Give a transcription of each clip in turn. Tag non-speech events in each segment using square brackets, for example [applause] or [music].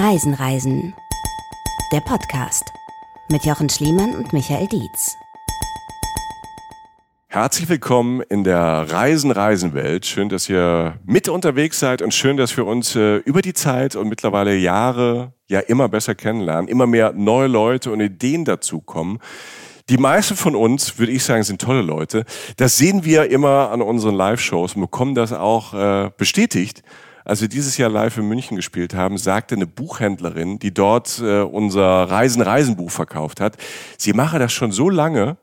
Reisen, Reisen. Der Podcast mit Jochen Schliemann und Michael Dietz. Herzlich willkommen in der Reisen, Reisen Welt. Schön, dass ihr mit unterwegs seid und schön, dass wir uns äh, über die Zeit und mittlerweile Jahre ja immer besser kennenlernen, immer mehr neue Leute und Ideen dazukommen. Die meisten von uns, würde ich sagen, sind tolle Leute. Das sehen wir immer an unseren Live-Shows und bekommen das auch äh, bestätigt als wir dieses Jahr live in München gespielt haben, sagte eine Buchhändlerin, die dort äh, unser Reisen-Reisen-Buch verkauft hat, sie mache das schon so lange,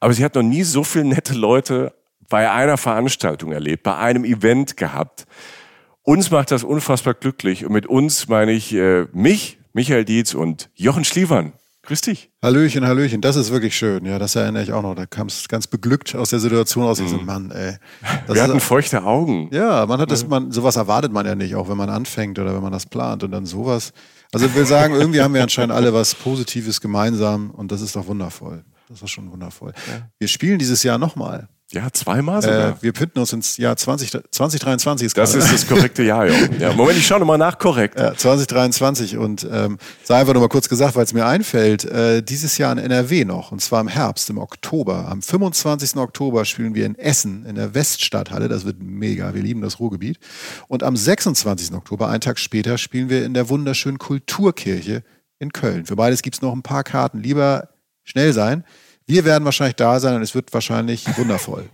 aber sie hat noch nie so viele nette Leute bei einer Veranstaltung erlebt, bei einem Event gehabt. Uns macht das unfassbar glücklich und mit uns meine ich äh, mich, Michael Dietz und Jochen Schlievern. Grüß dich. Hallöchen, Hallöchen, das ist wirklich schön. Ja, das erinnere ich auch noch. Da kam es ganz beglückt aus der Situation aus. Ich so, mhm. Mann, ey. [laughs] Wir hatten feuchte Augen. Ja, man hat das, man, sowas erwartet man ja nicht, auch wenn man anfängt oder wenn man das plant und dann sowas. Also ich will sagen, irgendwie haben wir anscheinend alle was Positives gemeinsam und das ist doch wundervoll. Das ist schon wundervoll. Ja. Wir spielen dieses Jahr nochmal. Ja, zweimal sogar. Äh, wir pinnen uns ins Jahr 20, 2023. Ist das gerade. ist das korrekte Jahr, ja. [laughs] ja. Moment, ich schaue nochmal nach, korrekt. Ja, 2023 und ähm, sei einfach nochmal kurz gesagt, weil es mir einfällt, äh, dieses Jahr in NRW noch und zwar im Herbst, im Oktober. Am 25. Oktober spielen wir in Essen in der Weststadthalle, das wird mega, wir lieben das Ruhrgebiet. Und am 26. Oktober, einen Tag später, spielen wir in der wunderschönen Kulturkirche in Köln. Für beides gibt es noch ein paar Karten. Lieber schnell sein. Wir werden wahrscheinlich da sein und es wird wahrscheinlich [laughs] wundervoll.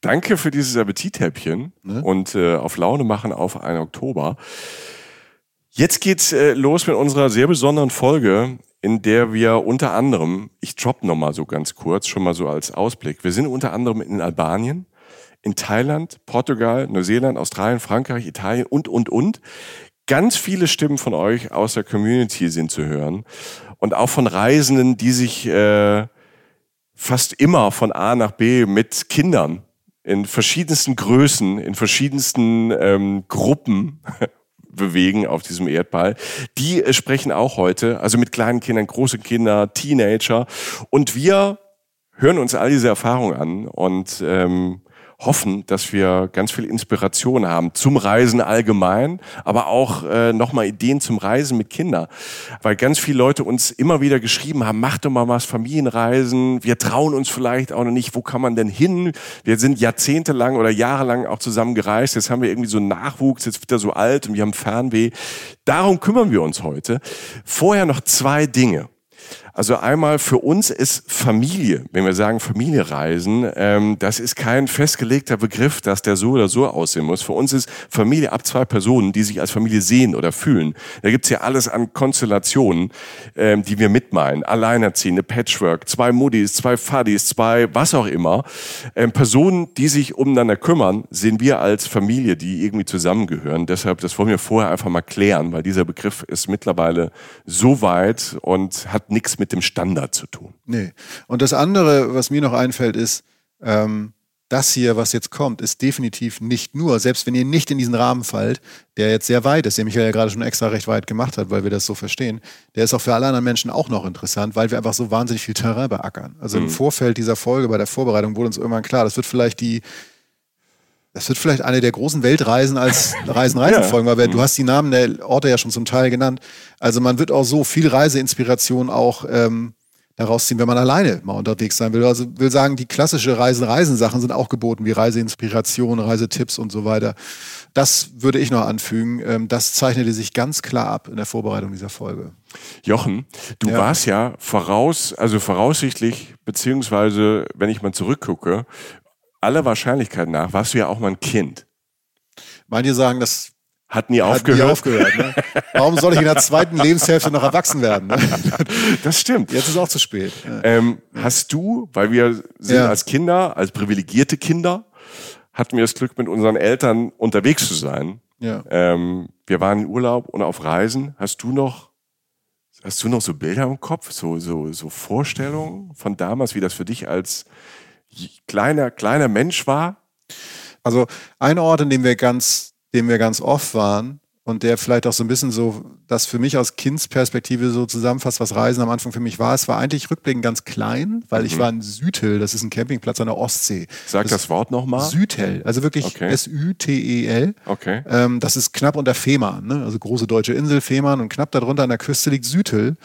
Danke für dieses Appetithäppchen ne? und äh, auf Laune machen auf 1. Oktober. Jetzt geht's äh, los mit unserer sehr besonderen Folge, in der wir unter anderem, ich drop noch mal so ganz kurz, schon mal so als Ausblick. Wir sind unter anderem in Albanien, in Thailand, Portugal, Neuseeland, Australien, Frankreich, Italien und, und, und. Ganz viele Stimmen von euch aus der Community sind zu hören und auch von Reisenden, die sich äh, fast immer von A nach B mit Kindern in verschiedensten Größen, in verschiedensten ähm, Gruppen [laughs] bewegen auf diesem Erdball. Die äh, sprechen auch heute, also mit kleinen Kindern, große Kinder, Teenager. Und wir hören uns all diese Erfahrungen an und ähm, hoffen, dass wir ganz viel Inspiration haben zum Reisen allgemein, aber auch äh, nochmal Ideen zum Reisen mit Kindern. Weil ganz viele Leute uns immer wieder geschrieben haben, mach doch mal was Familienreisen, wir trauen uns vielleicht auch noch nicht, wo kann man denn hin? Wir sind jahrzehntelang oder jahrelang auch zusammen gereist, jetzt haben wir irgendwie so einen Nachwuchs, jetzt wird er so alt und wir haben Fernweh. Darum kümmern wir uns heute. Vorher noch zwei Dinge. Also einmal für uns ist Familie, wenn wir sagen Familiereisen, ähm, das ist kein festgelegter Begriff, dass der so oder so aussehen muss. Für uns ist Familie ab zwei Personen, die sich als Familie sehen oder fühlen. Da gibt's ja alles an Konstellationen, ähm, die wir mitmeinen. Alleinerziehende, Patchwork, zwei Muddis, zwei Fuddies, zwei was auch immer. Ähm, Personen, die sich umeinander kümmern, sehen wir als Familie, die irgendwie zusammengehören. Deshalb, das wollen wir vorher einfach mal klären, weil dieser Begriff ist mittlerweile so weit und hat nichts mit mit dem Standard zu tun. Nee. Und das andere, was mir noch einfällt, ist, ähm, das hier, was jetzt kommt, ist definitiv nicht nur, selbst wenn ihr nicht in diesen Rahmen fallt, der jetzt sehr weit ist, den Michael ja gerade schon extra recht weit gemacht hat, weil wir das so verstehen, der ist auch für alle anderen Menschen auch noch interessant, weil wir einfach so wahnsinnig viel Terrain beackern. Also mhm. im Vorfeld dieser Folge, bei der Vorbereitung wurde uns irgendwann klar, das wird vielleicht die, das wird vielleicht eine der großen Weltreisen als Reisen-Reisen-Folgen, [laughs] weil du hast die Namen der Orte ja schon zum Teil genannt. Also man wird auch so viel Reiseinspiration auch ähm, daraus ziehen, wenn man alleine mal unterwegs sein will. Also will sagen, die klassische Reisen-Reisen-Sachen sind auch geboten, wie Reiseinspiration, Reisetipps und so weiter. Das würde ich noch anfügen. Ähm, das zeichnete sich ganz klar ab in der Vorbereitung dieser Folge. Jochen, du ja. warst ja voraus, also voraussichtlich, beziehungsweise, wenn ich mal zurückgucke, aller Wahrscheinlichkeit nach warst du ja auch mal ein Kind. Manche sagen, das hat nie hat aufgehört. Nie aufgehört ne? Warum soll ich in der zweiten Lebenshälfte noch erwachsen werden? Ne? [laughs] Das stimmt. Jetzt ist auch zu spät. Ähm, hast du, weil wir sind ja. als Kinder, als privilegierte Kinder, hatten wir das Glück, mit unseren Eltern unterwegs zu sein. Ja. Ähm, wir waren in Urlaub und auf Reisen. Hast du noch, hast du noch so Bilder im Kopf, so, so, so Vorstellungen von damals, wie das für dich als kleiner, kleiner Mensch war? Also ein Ort, in dem wir ganz, dem wir ganz oft waren, und der vielleicht auch so ein bisschen so das für mich aus Kindsperspektive so zusammenfasst, was Reisen am Anfang für mich war. Es war eigentlich rückblickend ganz klein, weil mhm. ich war in Südhill, das ist ein Campingplatz an der Ostsee. Sag das, das Wort nochmal. Südhill, also wirklich okay. S-Ü-T-E-L. Okay. Ähm, das ist knapp unter Fehmarn, ne? also große deutsche Insel Fehmarn und knapp darunter an der Küste liegt Südhill.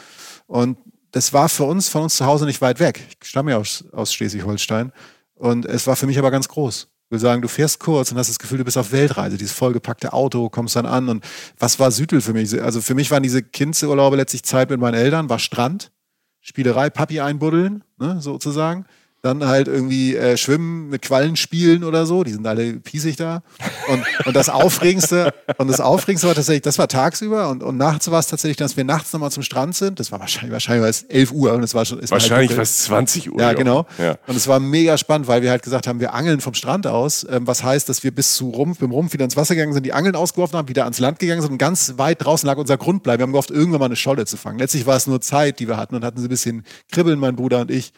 Und das war für uns, von uns zu Hause nicht weit weg. Ich stamme ja aus, aus Schleswig-Holstein. Und es war für mich aber ganz groß will sagen, du fährst kurz und hast das Gefühl, du bist auf Weltreise. Dieses vollgepackte Auto, kommst dann an. Und was war Südel für mich? Also für mich waren diese Kindsurlaube letztlich Zeit mit meinen Eltern, war Strand, Spielerei, Papi einbuddeln, ne, sozusagen dann halt irgendwie äh, schwimmen, mit Quallen spielen oder so. Die sind alle piesig da. Und, und das Aufregendste, und das Aufregendste war tatsächlich, das war tagsüber und, und nachts war es tatsächlich, dass wir nachts nochmal zum Strand sind. Das war wahrscheinlich, wahrscheinlich war es 11 Uhr und es war schon. Es wahrscheinlich war, halt was 20 Uhr. Ja, genau. Ja. Und es war mega spannend, weil wir halt gesagt haben, wir angeln vom Strand aus, ähm, was heißt, dass wir bis zu Rumpf, mit dem Rumpf wieder ins Wasser gegangen sind, die Angeln ausgeworfen haben, wieder ans Land gegangen sind und ganz weit draußen lag unser Grundbleiben. Wir haben gehofft, irgendwann mal eine Scholle zu fangen. Letztlich war es nur Zeit, die wir hatten und hatten so ein bisschen Kribbeln, mein Bruder und ich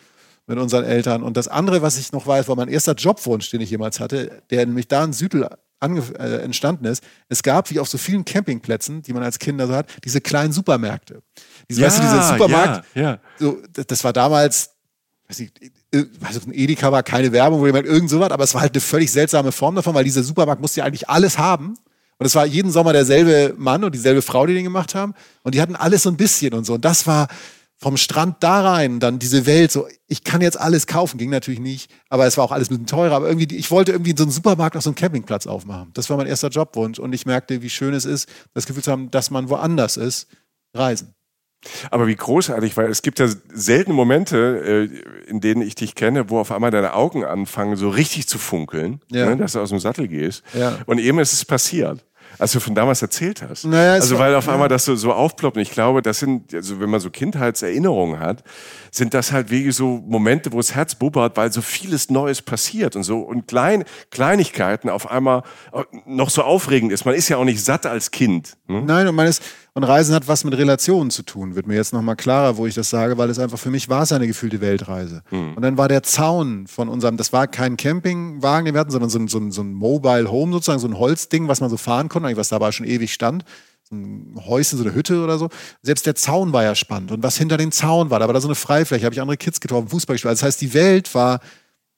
mit unseren Eltern. Und das andere, was ich noch weiß, war mein erster Jobwunsch, den ich jemals hatte, der nämlich da in Südel äh, entstanden ist. Es gab, wie auf so vielen Campingplätzen, die man als Kinder so hat, diese kleinen Supermärkte. Diese, ja, weißt du, dieser Supermarkt, ja, ja. So, das, das war damals, weiß ich, also ein Edeka war keine Werbung, wo jemand irgend so was, aber es war halt eine völlig seltsame Form davon, weil dieser Supermarkt musste ja eigentlich alles haben. Und es war jeden Sommer derselbe Mann und dieselbe Frau, die den gemacht haben. Und die hatten alles so ein bisschen und so. Und das war, vom Strand da rein, dann diese Welt, so, ich kann jetzt alles kaufen, ging natürlich nicht, aber es war auch alles ein bisschen teurer, aber irgendwie, ich wollte irgendwie in so einem Supermarkt auf so einem Campingplatz aufmachen. Das war mein erster Jobwunsch und ich merkte, wie schön es ist, das Gefühl zu haben, dass man woanders ist, reisen. Aber wie großartig, weil es gibt ja seltene Momente, äh, in denen ich dich kenne, wo auf einmal deine Augen anfangen, so richtig zu funkeln, ja. ne, dass du aus dem Sattel gehst. Ja. Und eben ist es passiert als du von damals erzählt hast. Naja, also weil auf einmal das so, so aufploppt. Und ich glaube, das sind, also wenn man so Kindheitserinnerungen hat, sind das halt wirklich so Momente, wo das Herz bubbert, weil so vieles Neues passiert und so und klein, Kleinigkeiten auf einmal noch so aufregend ist. Man ist ja auch nicht satt als Kind. Ne? Nein, und man ist, und Reisen hat was mit Relationen zu tun, wird mir jetzt nochmal klarer, wo ich das sage, weil es einfach für mich war es eine gefühlte Weltreise. Mhm. Und dann war der Zaun von unserem, das war kein Campingwagen, den wir hatten, sondern so ein, so ein, so ein Mobile Home sozusagen, so ein Holzding, was man so fahren konnte, was dabei schon ewig stand so ein Häuschen, so eine Hütte oder so. Selbst der Zaun war ja spannend. Und was hinter dem Zaun war, da war da so eine Freifläche, habe ich andere Kids getroffen, Fußball gespielt. Also das heißt, die Welt war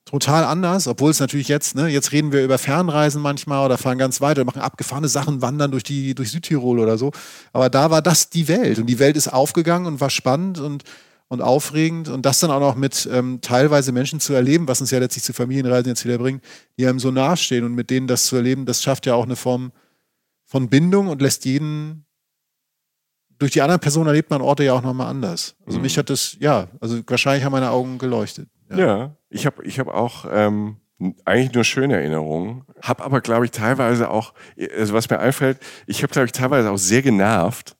total anders, obwohl es natürlich jetzt, ne, jetzt reden wir über Fernreisen manchmal oder fahren ganz weiter, machen abgefahrene Sachen, wandern durch die, durch Südtirol oder so. Aber da war das die Welt und die Welt ist aufgegangen und war spannend und, und aufregend und das dann auch noch mit ähm, teilweise Menschen zu erleben, was uns ja letztlich zu Familienreisen jetzt wieder bringt, die einem so nahestehen und mit denen das zu erleben, das schafft ja auch eine Form von Bindung und lässt jeden durch die anderen Personen erlebt man Orte ja auch nochmal anders. Also mhm. mich hat das, ja, also wahrscheinlich haben meine Augen geleuchtet. Ja, ja ich habe ich hab auch ähm, eigentlich nur schöne Erinnerungen, habe aber, glaube ich, teilweise auch, also was mir einfällt, ich habe, glaube ich, teilweise auch sehr genervt,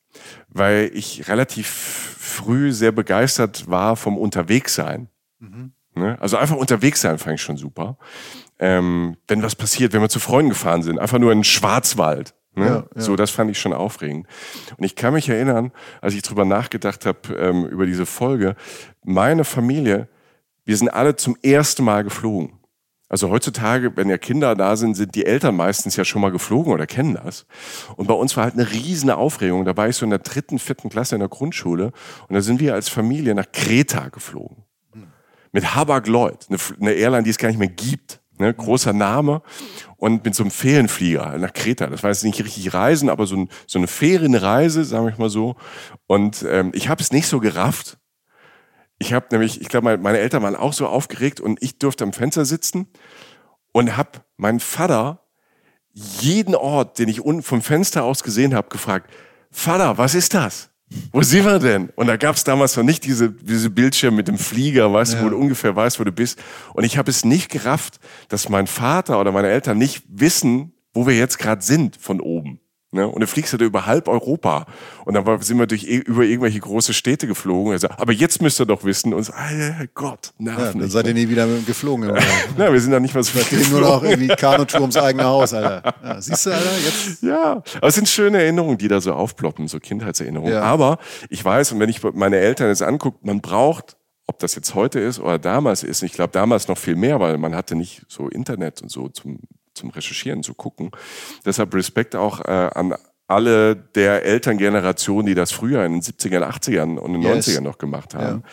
weil ich relativ früh sehr begeistert war vom Unterwegssein. Mhm. Ne? Also einfach unterwegs sein fand ich schon super. Ähm, wenn was passiert, wenn wir zu Freunden gefahren sind, einfach nur in den Schwarzwald. Ne? Ja, ja. So, das fand ich schon aufregend. Und ich kann mich erinnern, als ich drüber nachgedacht habe, ähm, über diese Folge, meine Familie, wir sind alle zum ersten Mal geflogen. Also heutzutage, wenn ja Kinder da sind, sind die Eltern meistens ja schon mal geflogen oder kennen das. Und bei uns war halt eine riesige Aufregung. Da war ich so in der dritten, vierten Klasse in der Grundschule und da sind wir als Familie nach Kreta geflogen. Mit Habak Lloyd, eine Airline, die es gar nicht mehr gibt. Ne, großer Name und mit so einem Ferienflieger nach Kreta. Das war jetzt nicht richtig Reisen, aber so, ein, so eine Ferienreise, sagen wir mal so. Und ähm, ich habe es nicht so gerafft. Ich habe nämlich, ich glaube, meine Eltern waren auch so aufgeregt und ich durfte am Fenster sitzen und habe meinen Vater jeden Ort, den ich unten vom Fenster aus gesehen habe, gefragt, Vater, was ist das? Wo sind wir denn? Und da gab es damals noch nicht diese, diese Bildschirme mit dem Flieger, weißt ja. du, wo du ungefähr weißt, wo du bist. Und ich habe es nicht gerafft, dass mein Vater oder meine Eltern nicht wissen, wo wir jetzt gerade sind von oben. Ne? Und dann fliegst du da über halb Europa. Und dann sind wir durch, über irgendwelche große Städte geflogen. Also, aber jetzt müsst ihr doch wissen. Und so, oh Gott, nerven. Ja, dann seid ihr nie wieder geflogen. [laughs] ja, wir sind da nicht mal so viel nur noch irgendwie Kanutour ums eigene [laughs] Haus, Alter. Ja, siehst du, Alter, jetzt. Ja, aber es sind schöne Erinnerungen, die da so aufploppen, so Kindheitserinnerungen. Ja. Aber ich weiß, und wenn ich meine Eltern jetzt angucke, man braucht ob das jetzt heute ist oder damals ist, ich glaube damals noch viel mehr, weil man hatte nicht so Internet und so zum zum Recherchieren, zu gucken. Deshalb Respekt auch äh, an alle der Elterngeneration, die das früher in den 70ern, 80ern und den yes. 90ern noch gemacht haben. Ja.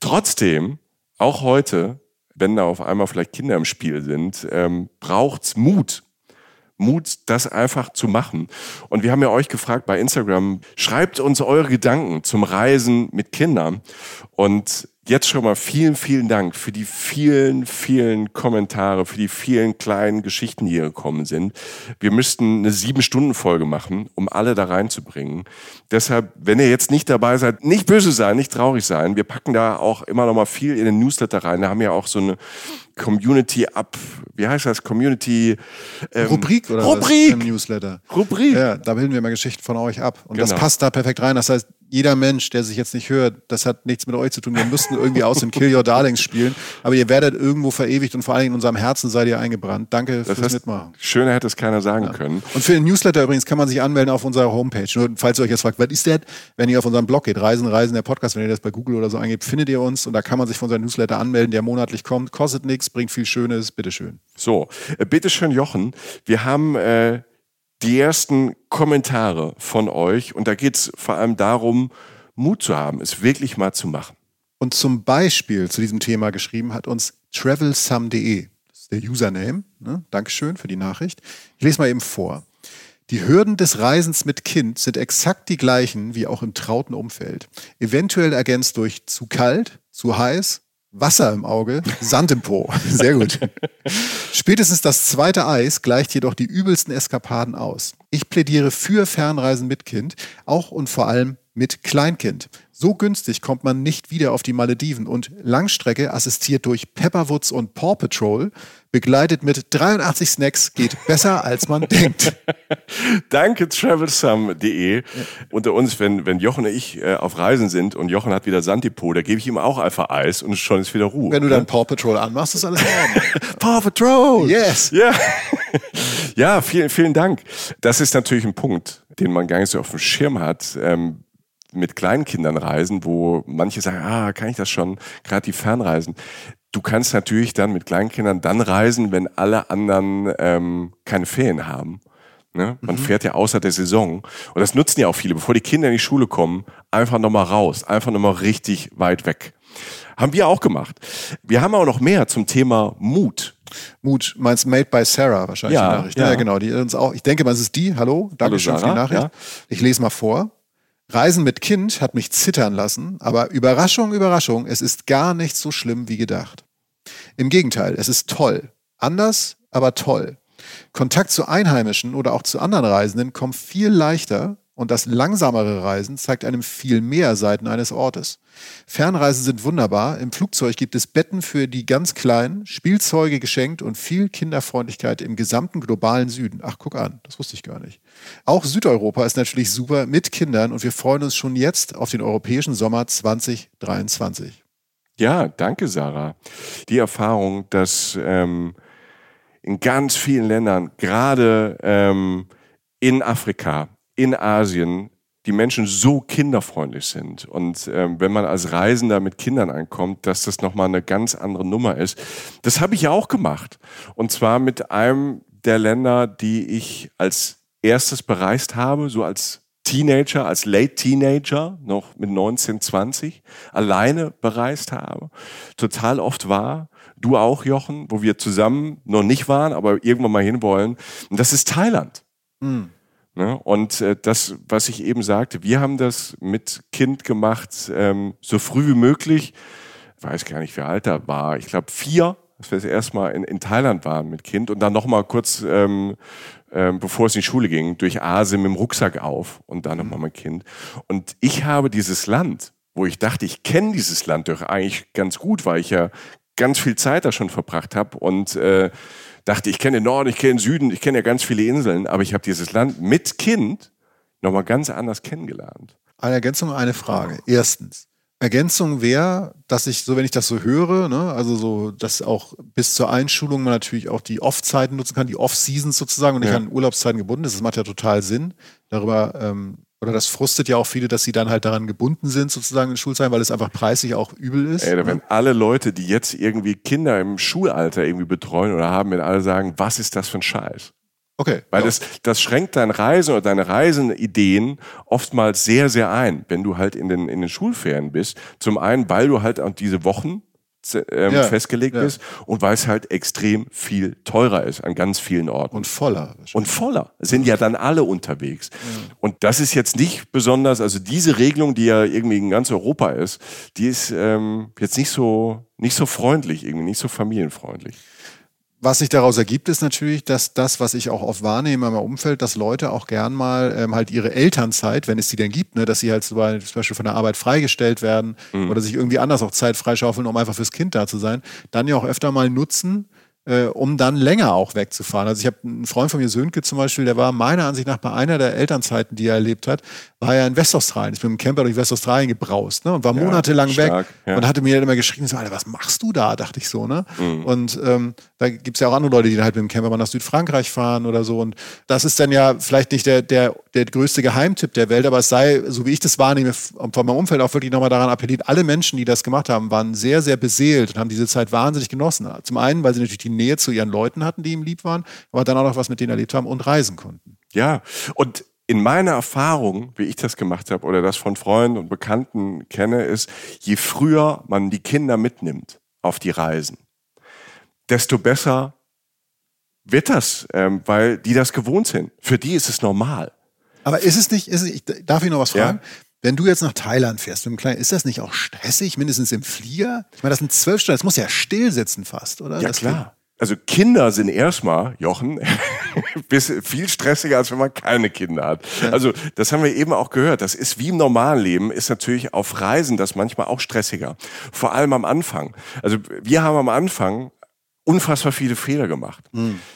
Trotzdem, auch heute, wenn da auf einmal vielleicht Kinder im Spiel sind, ähm, braucht's Mut. Mut, das einfach zu machen. Und wir haben ja euch gefragt bei Instagram, schreibt uns eure Gedanken zum Reisen mit Kindern. Und jetzt schon mal vielen, vielen Dank für die vielen, vielen Kommentare, für die vielen kleinen Geschichten, die hier gekommen sind. Wir müssten eine Sieben-Stunden-Folge machen, um alle da reinzubringen. Deshalb, wenn ihr jetzt nicht dabei seid, nicht böse sein, nicht traurig sein. Wir packen da auch immer noch mal viel in den Newsletter rein. Da haben wir auch so eine Community ab, wie heißt das? Community ähm, Rubrik oder Rubrik im Newsletter. Rubrik. Ja, da bilden wir mal Geschichten von euch ab und genau. das passt da perfekt rein. Das heißt, jeder Mensch, der sich jetzt nicht hört, das hat nichts mit euch zu tun. Wir müssten irgendwie aus dem Kill Your Darlings spielen, aber ihr werdet irgendwo verewigt und vor allen Dingen in unserem Herzen seid ihr eingebrannt. Danke das fürs heißt, Mitmachen. Schöner hätte es keiner sagen ja. können. Und für den Newsletter übrigens kann man sich anmelden auf unserer Homepage. Nur falls ihr euch jetzt fragt, was ist das? Wenn ihr auf unseren Blog geht, Reisen, Reisen, der Podcast, wenn ihr das bei Google oder so eingebt, findet ihr uns und da kann man sich von unserem Newsletter anmelden, der monatlich kommt, kostet nichts, bringt viel Schönes, bitteschön. So, äh, bitteschön Jochen, wir haben äh, die ersten Kommentare von euch und da geht es vor allem darum, Mut zu haben, es wirklich mal zu machen. Und zum Beispiel zu diesem Thema geschrieben hat uns travelsum.de. Das ist der Username. Ne? Dankeschön für die Nachricht. Ich lese mal eben vor. Die Hürden des Reisens mit Kind sind exakt die gleichen wie auch im trauten Umfeld. Eventuell ergänzt durch zu kalt, zu heiß, Wasser im Auge, Sand im Po. [laughs] Sehr gut. Spätestens das zweite Eis gleicht jedoch die übelsten Eskapaden aus. Ich plädiere für Fernreisen mit Kind, auch und vor allem mit Kleinkind. So günstig kommt man nicht wieder auf die Malediven und Langstrecke assistiert durch Pepperwoods und Paw Patrol, begleitet mit 83 Snacks, geht besser als man [laughs] denkt. Danke travelsum.de. Ja. Unter uns, wenn, wenn Jochen und ich äh, auf Reisen sind und Jochen hat wieder Sanddepot, da gebe ich ihm auch einfach Eis und schon ist wieder Ruhe. Wenn du dann Paw Patrol anmachst, ist alles in Ordnung. [laughs] Paw Patrol! Yes! Ja. [laughs] ja, vielen, vielen Dank. Das ist natürlich ein Punkt, den man gar nicht so auf dem Schirm hat. Ähm, mit Kleinkindern reisen, wo manche sagen, ah, kann ich das schon, gerade die Fernreisen. Du kannst natürlich dann mit Kleinkindern dann reisen, wenn alle anderen ähm, keine Ferien haben. Ne? Man mhm. fährt ja außer der Saison. Und das nutzen ja auch viele, bevor die Kinder in die Schule kommen, einfach nochmal raus, einfach nochmal richtig weit weg. Haben wir auch gemacht. Wir haben auch noch mehr zum Thema Mut. Mut, meinst Made by Sarah wahrscheinlich ja, die Nachricht. Ja. ja, genau. Die uns auch, ich denke mal, es ist die. Hallo, danke schön für die Nachricht. Ja. Ich lese mal vor. Reisen mit Kind hat mich zittern lassen, aber Überraschung, Überraschung, es ist gar nicht so schlimm wie gedacht. Im Gegenteil, es ist toll. Anders, aber toll. Kontakt zu Einheimischen oder auch zu anderen Reisenden kommt viel leichter und das langsamere Reisen zeigt einem viel mehr Seiten eines Ortes. Fernreisen sind wunderbar. Im Flugzeug gibt es Betten für die ganz Kleinen, Spielzeuge geschenkt und viel Kinderfreundlichkeit im gesamten globalen Süden. Ach, guck an, das wusste ich gar nicht. Auch Südeuropa ist natürlich super mit Kindern und wir freuen uns schon jetzt auf den europäischen Sommer 2023. Ja, danke, Sarah. Die Erfahrung, dass ähm, in ganz vielen Ländern, gerade ähm, in Afrika, in Asien die Menschen so kinderfreundlich sind. Und ähm, wenn man als Reisender mit Kindern ankommt, dass das nochmal eine ganz andere Nummer ist. Das habe ich ja auch gemacht. Und zwar mit einem der Länder, die ich als erstes bereist habe, so als Teenager, als Late Teenager, noch mit 19, 20, alleine bereist habe. Total oft war. Du auch, Jochen, wo wir zusammen noch nicht waren, aber irgendwann mal hinwollen. Und das ist Thailand. Mhm. Ne? Und äh, das, was ich eben sagte, wir haben das mit Kind gemacht, ähm, so früh wie möglich. Ich weiß gar nicht, wie alt er war. Ich glaube vier, als wir das erste Mal in, in Thailand waren mit Kind und dann nochmal kurz, ähm, ähm, bevor es in die Schule ging, durch Asien mit dem Rucksack auf und dann nochmal mit Kind. Und ich habe dieses Land, wo ich dachte, ich kenne dieses Land doch eigentlich ganz gut, weil ich ja ganz viel Zeit da schon verbracht habe und äh, dachte, ich kenne den Norden, ich kenne den Süden, ich kenne ja ganz viele Inseln, aber ich habe dieses Land mit Kind nochmal ganz anders kennengelernt. Eine Ergänzung, eine Frage. Erstens, Ergänzung wäre, dass ich, so wenn ich das so höre, ne, also so, dass auch bis zur Einschulung man natürlich auch die Off-Zeiten nutzen kann, die Off-Seasons sozusagen und nicht ja. an Urlaubszeiten gebunden ist. Das macht ja total Sinn. Darüber ähm, oder das frustet ja auch viele, dass sie dann halt daran gebunden sind, sozusagen in Schulzeit, weil es einfach preislich auch übel ist. Ey, da werden alle Leute, die jetzt irgendwie Kinder im Schulalter irgendwie betreuen oder haben, wenn alle sagen, was ist das für ein Scheiß? Okay. Weil ja. das, das schränkt dein Reisen oder deine Reisenideen oftmals sehr, sehr ein, wenn du halt in den, in den Schulferien bist. Zum einen, weil du halt auch diese Wochen ähm, Ja, festgelegt ja. bist und weil es halt extrem viel teurer ist an ganz vielen Orten. Und voller. Und voller. Sind ja dann alle unterwegs. Und das ist jetzt nicht besonders, also diese Regelung, die ja irgendwie in ganz Europa ist, die ist ähm, jetzt nicht so, nicht so freundlich, irgendwie nicht so familienfreundlich. Was sich daraus ergibt, ist natürlich, dass das, was ich auch oft wahrnehme in meinem Umfeld, dass Leute auch gern mal ähm, halt ihre Elternzeit, wenn es die denn gibt, ne, dass sie halt zum Beispiel von der Arbeit freigestellt werden oder sich irgendwie anders auch Zeit freischaufeln, um einfach fürs Kind da zu sein, dann ja auch öfter mal nutzen, äh, um dann länger auch wegzufahren. Also ich habe einen Freund von mir, Sönke zum Beispiel, der war meiner Ansicht nach bei einer der Elternzeiten, die er erlebt hat, war er in Westaustralien. Ich bin mit dem Camper durch Westaustralien gebraust ne, und war Ja, monatelang stark, weg ja. und hatte mir dann immer geschrieben, so, Alter, was machst du da? Dachte ich so, ne? Und ähm, da gibt's ja auch andere Leute, die dann halt mit dem Campermann nach Südfrankreich fahren oder so. Und das ist dann ja vielleicht nicht der, der, der größte Geheimtipp der Welt, aber es sei, so wie ich das wahrnehme, von meinem Umfeld auch wirklich nochmal daran appelliert, alle Menschen, die das gemacht haben, waren sehr, sehr beseelt und haben diese Zeit wahnsinnig genossen. Zum einen, weil sie natürlich die Nähe zu ihren Leuten hatten, die ihm lieb waren, aber dann auch noch was mit denen erlebt haben und reisen konnten. Ja, und in meiner Erfahrung, wie ich das gemacht habe oder das von Freunden und Bekannten kenne, ist, je früher man die Kinder mitnimmt auf die Reisen, desto besser wird das, ähm, weil die das gewohnt sind. Für die ist es normal. Aber ist es nicht, ist es, ich, darf ich noch was Ja. fragen? Wenn du jetzt nach Thailand fährst mit dem Kleinen, ist das nicht auch stressig, mindestens im Flieger? Ich meine, das sind zwölf Stunden, das muss ja still sitzen fast, oder? Ja Das klar. Also Kinder sind erstmal, Jochen, [laughs] bis viel stressiger, als wenn man keine Kinder hat. Also das haben wir eben auch gehört. Das ist wie im normalen Leben, ist natürlich auf Reisen das manchmal auch stressiger. Vor allem am Anfang. Also wir haben am Anfang unfassbar viele Fehler gemacht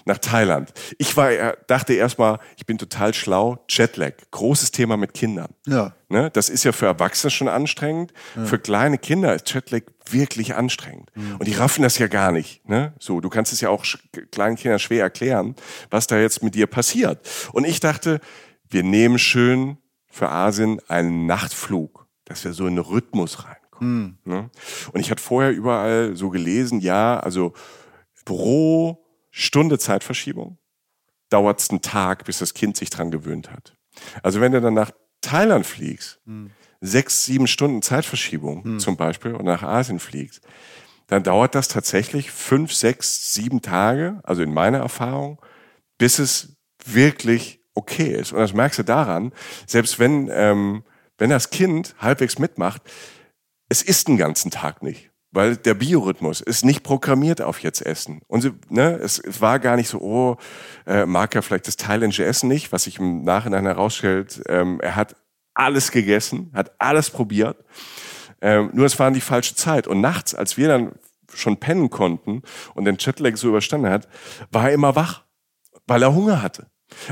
nach Thailand. Ich war, äh, dachte erstmal, ich bin total schlau. Jetlag, großes Thema mit Kindern. Ja. Ne? Das ist ja für Erwachsene schon anstrengend. Für kleine Kinder ist Jetlag wirklich anstrengend. Und die raffen das ja gar nicht. Ne? So, du kannst es ja auch kleinen Kindern schwer erklären, was da jetzt mit dir passiert. Und ich dachte, wir nehmen schön für Asien einen Nachtflug, dass wir so in den Rhythmus reinkommen. Ne? Und ich hatte vorher überall so gelesen, ja, also pro Stunde Zeitverschiebung dauert es einen Tag, bis das Kind sich dran gewöhnt hat. Also wenn du dann nach Thailand fliegst, sechs, sieben Stunden Zeitverschiebung zum Beispiel, und nach Asien fliegst, dann dauert das tatsächlich fünf, sechs, sieben Tage, also in meiner Erfahrung, bis es wirklich okay ist. Und das merkst du daran, selbst wenn, ähm, wenn das Kind halbwegs mitmacht, es isst den ganzen Tag nicht. Weil der Biorhythmus ist nicht programmiert auf jetzt Essen. Und sie, ne, es, war gar nicht so, oh, äh, mag er vielleicht das thailändische Essen nicht, was sich im Nachhinein herausstellt, ähm, er hat alles gegessen, hat alles probiert. Ähm, nur es war die falsche Zeit. Und nachts, als wir dann schon pennen konnten und den Jetlag so überstanden hat, war er immer wach, weil er Hunger hatte.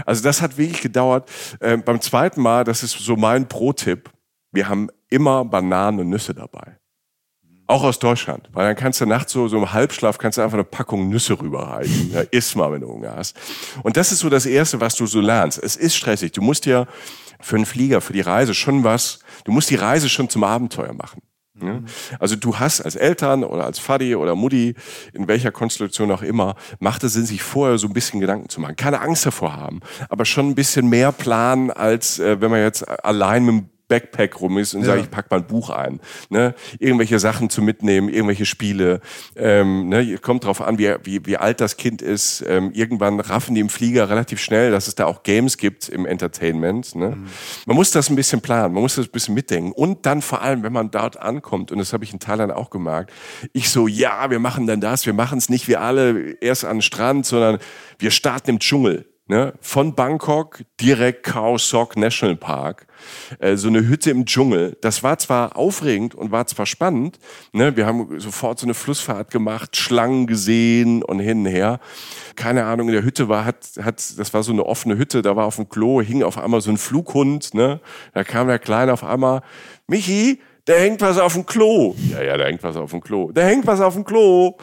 Also das hat wirklich gedauert. Ähm, beim zweiten Mal, das ist so mein Pro-Tipp, wir haben immer Bananen und Nüsse dabei. Auch aus Deutschland. Weil dann kannst du nachts so, so im Halbschlaf kannst du einfach eine Packung Nüsse rüberreichen. [laughs] Ja, iss mal, wenn du Hunger hast. Und das ist so das Erste, was du so lernst. Es ist stressig. Du musst dir für einen Flieger, für die Reise schon was, du musst die Reise schon zum Abenteuer machen. Ja? Also du hast als Eltern oder als Faddy oder Mutti, in welcher Konstellation auch immer, macht es Sinn, sich vorher so ein bisschen Gedanken zu machen. Keine Angst davor haben, aber schon ein bisschen mehr planen, als äh, wenn man jetzt allein mit dem Backpack rum ist und Ja. sage, ich pack mal ein Buch ein. Ne? Irgendwelche Sachen zu mitnehmen, irgendwelche Spiele. Ähm, ne? Kommt drauf an, wie, wie, wie alt das Kind ist. Ähm, irgendwann raffen die im Flieger relativ schnell, dass es da auch Games gibt im Entertainment. Ne? Man muss das ein bisschen planen, man muss das ein bisschen mitdenken. Und dann vor allem, wenn man dort ankommt, und das habe ich in Thailand auch gemerkt, ich so, ja, wir machen dann das, wir machen es nicht wie alle erst an den Strand, sondern wir starten im Dschungel. Ne? Von Bangkok direkt Khao Sok National Park. Äh, so eine Hütte im Dschungel. Das war zwar aufregend und war zwar spannend. Ne? Wir haben sofort so eine Flussfahrt gemacht, Schlangen gesehen und hin und her. Keine Ahnung, in der Hütte war, hat, hat, das war so eine offene Hütte, da war auf dem Klo, hing auf einmal so ein Flughund. Ne? Da kam der Kleine auf einmal, Michi, da hängt was auf dem Klo. Ja, ja, da hängt was auf dem Klo. Da hängt was auf dem Klo.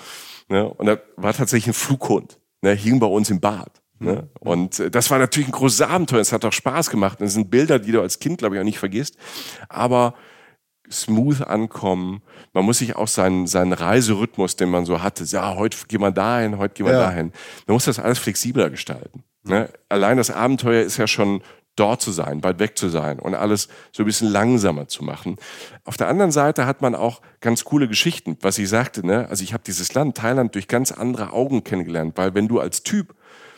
Ne? Und da war tatsächlich ein Flughund. Ne? Hing bei uns im Bad. Ne? Und äh, das war natürlich ein großes Abenteuer. Es hat auch Spaß gemacht. Und das sind Bilder, die du als Kind, glaube ich, auch nicht vergisst. Aber smooth ankommen. Man muss sich auch seinen, seinen Reiserhythmus, den man so hatte, ja, heute gehen wir dahin, heute gehen wir ja. dahin. Man muss das alles flexibler gestalten. Ne? Allein das Abenteuer ist ja schon dort zu sein, weit weg zu sein und alles so ein bisschen langsamer zu machen. Auf der anderen Seite hat man auch ganz coole Geschichten, was ich sagte. Ne? Also ich habe dieses Land Thailand durch ganz andere Augen kennengelernt, weil wenn du als Typ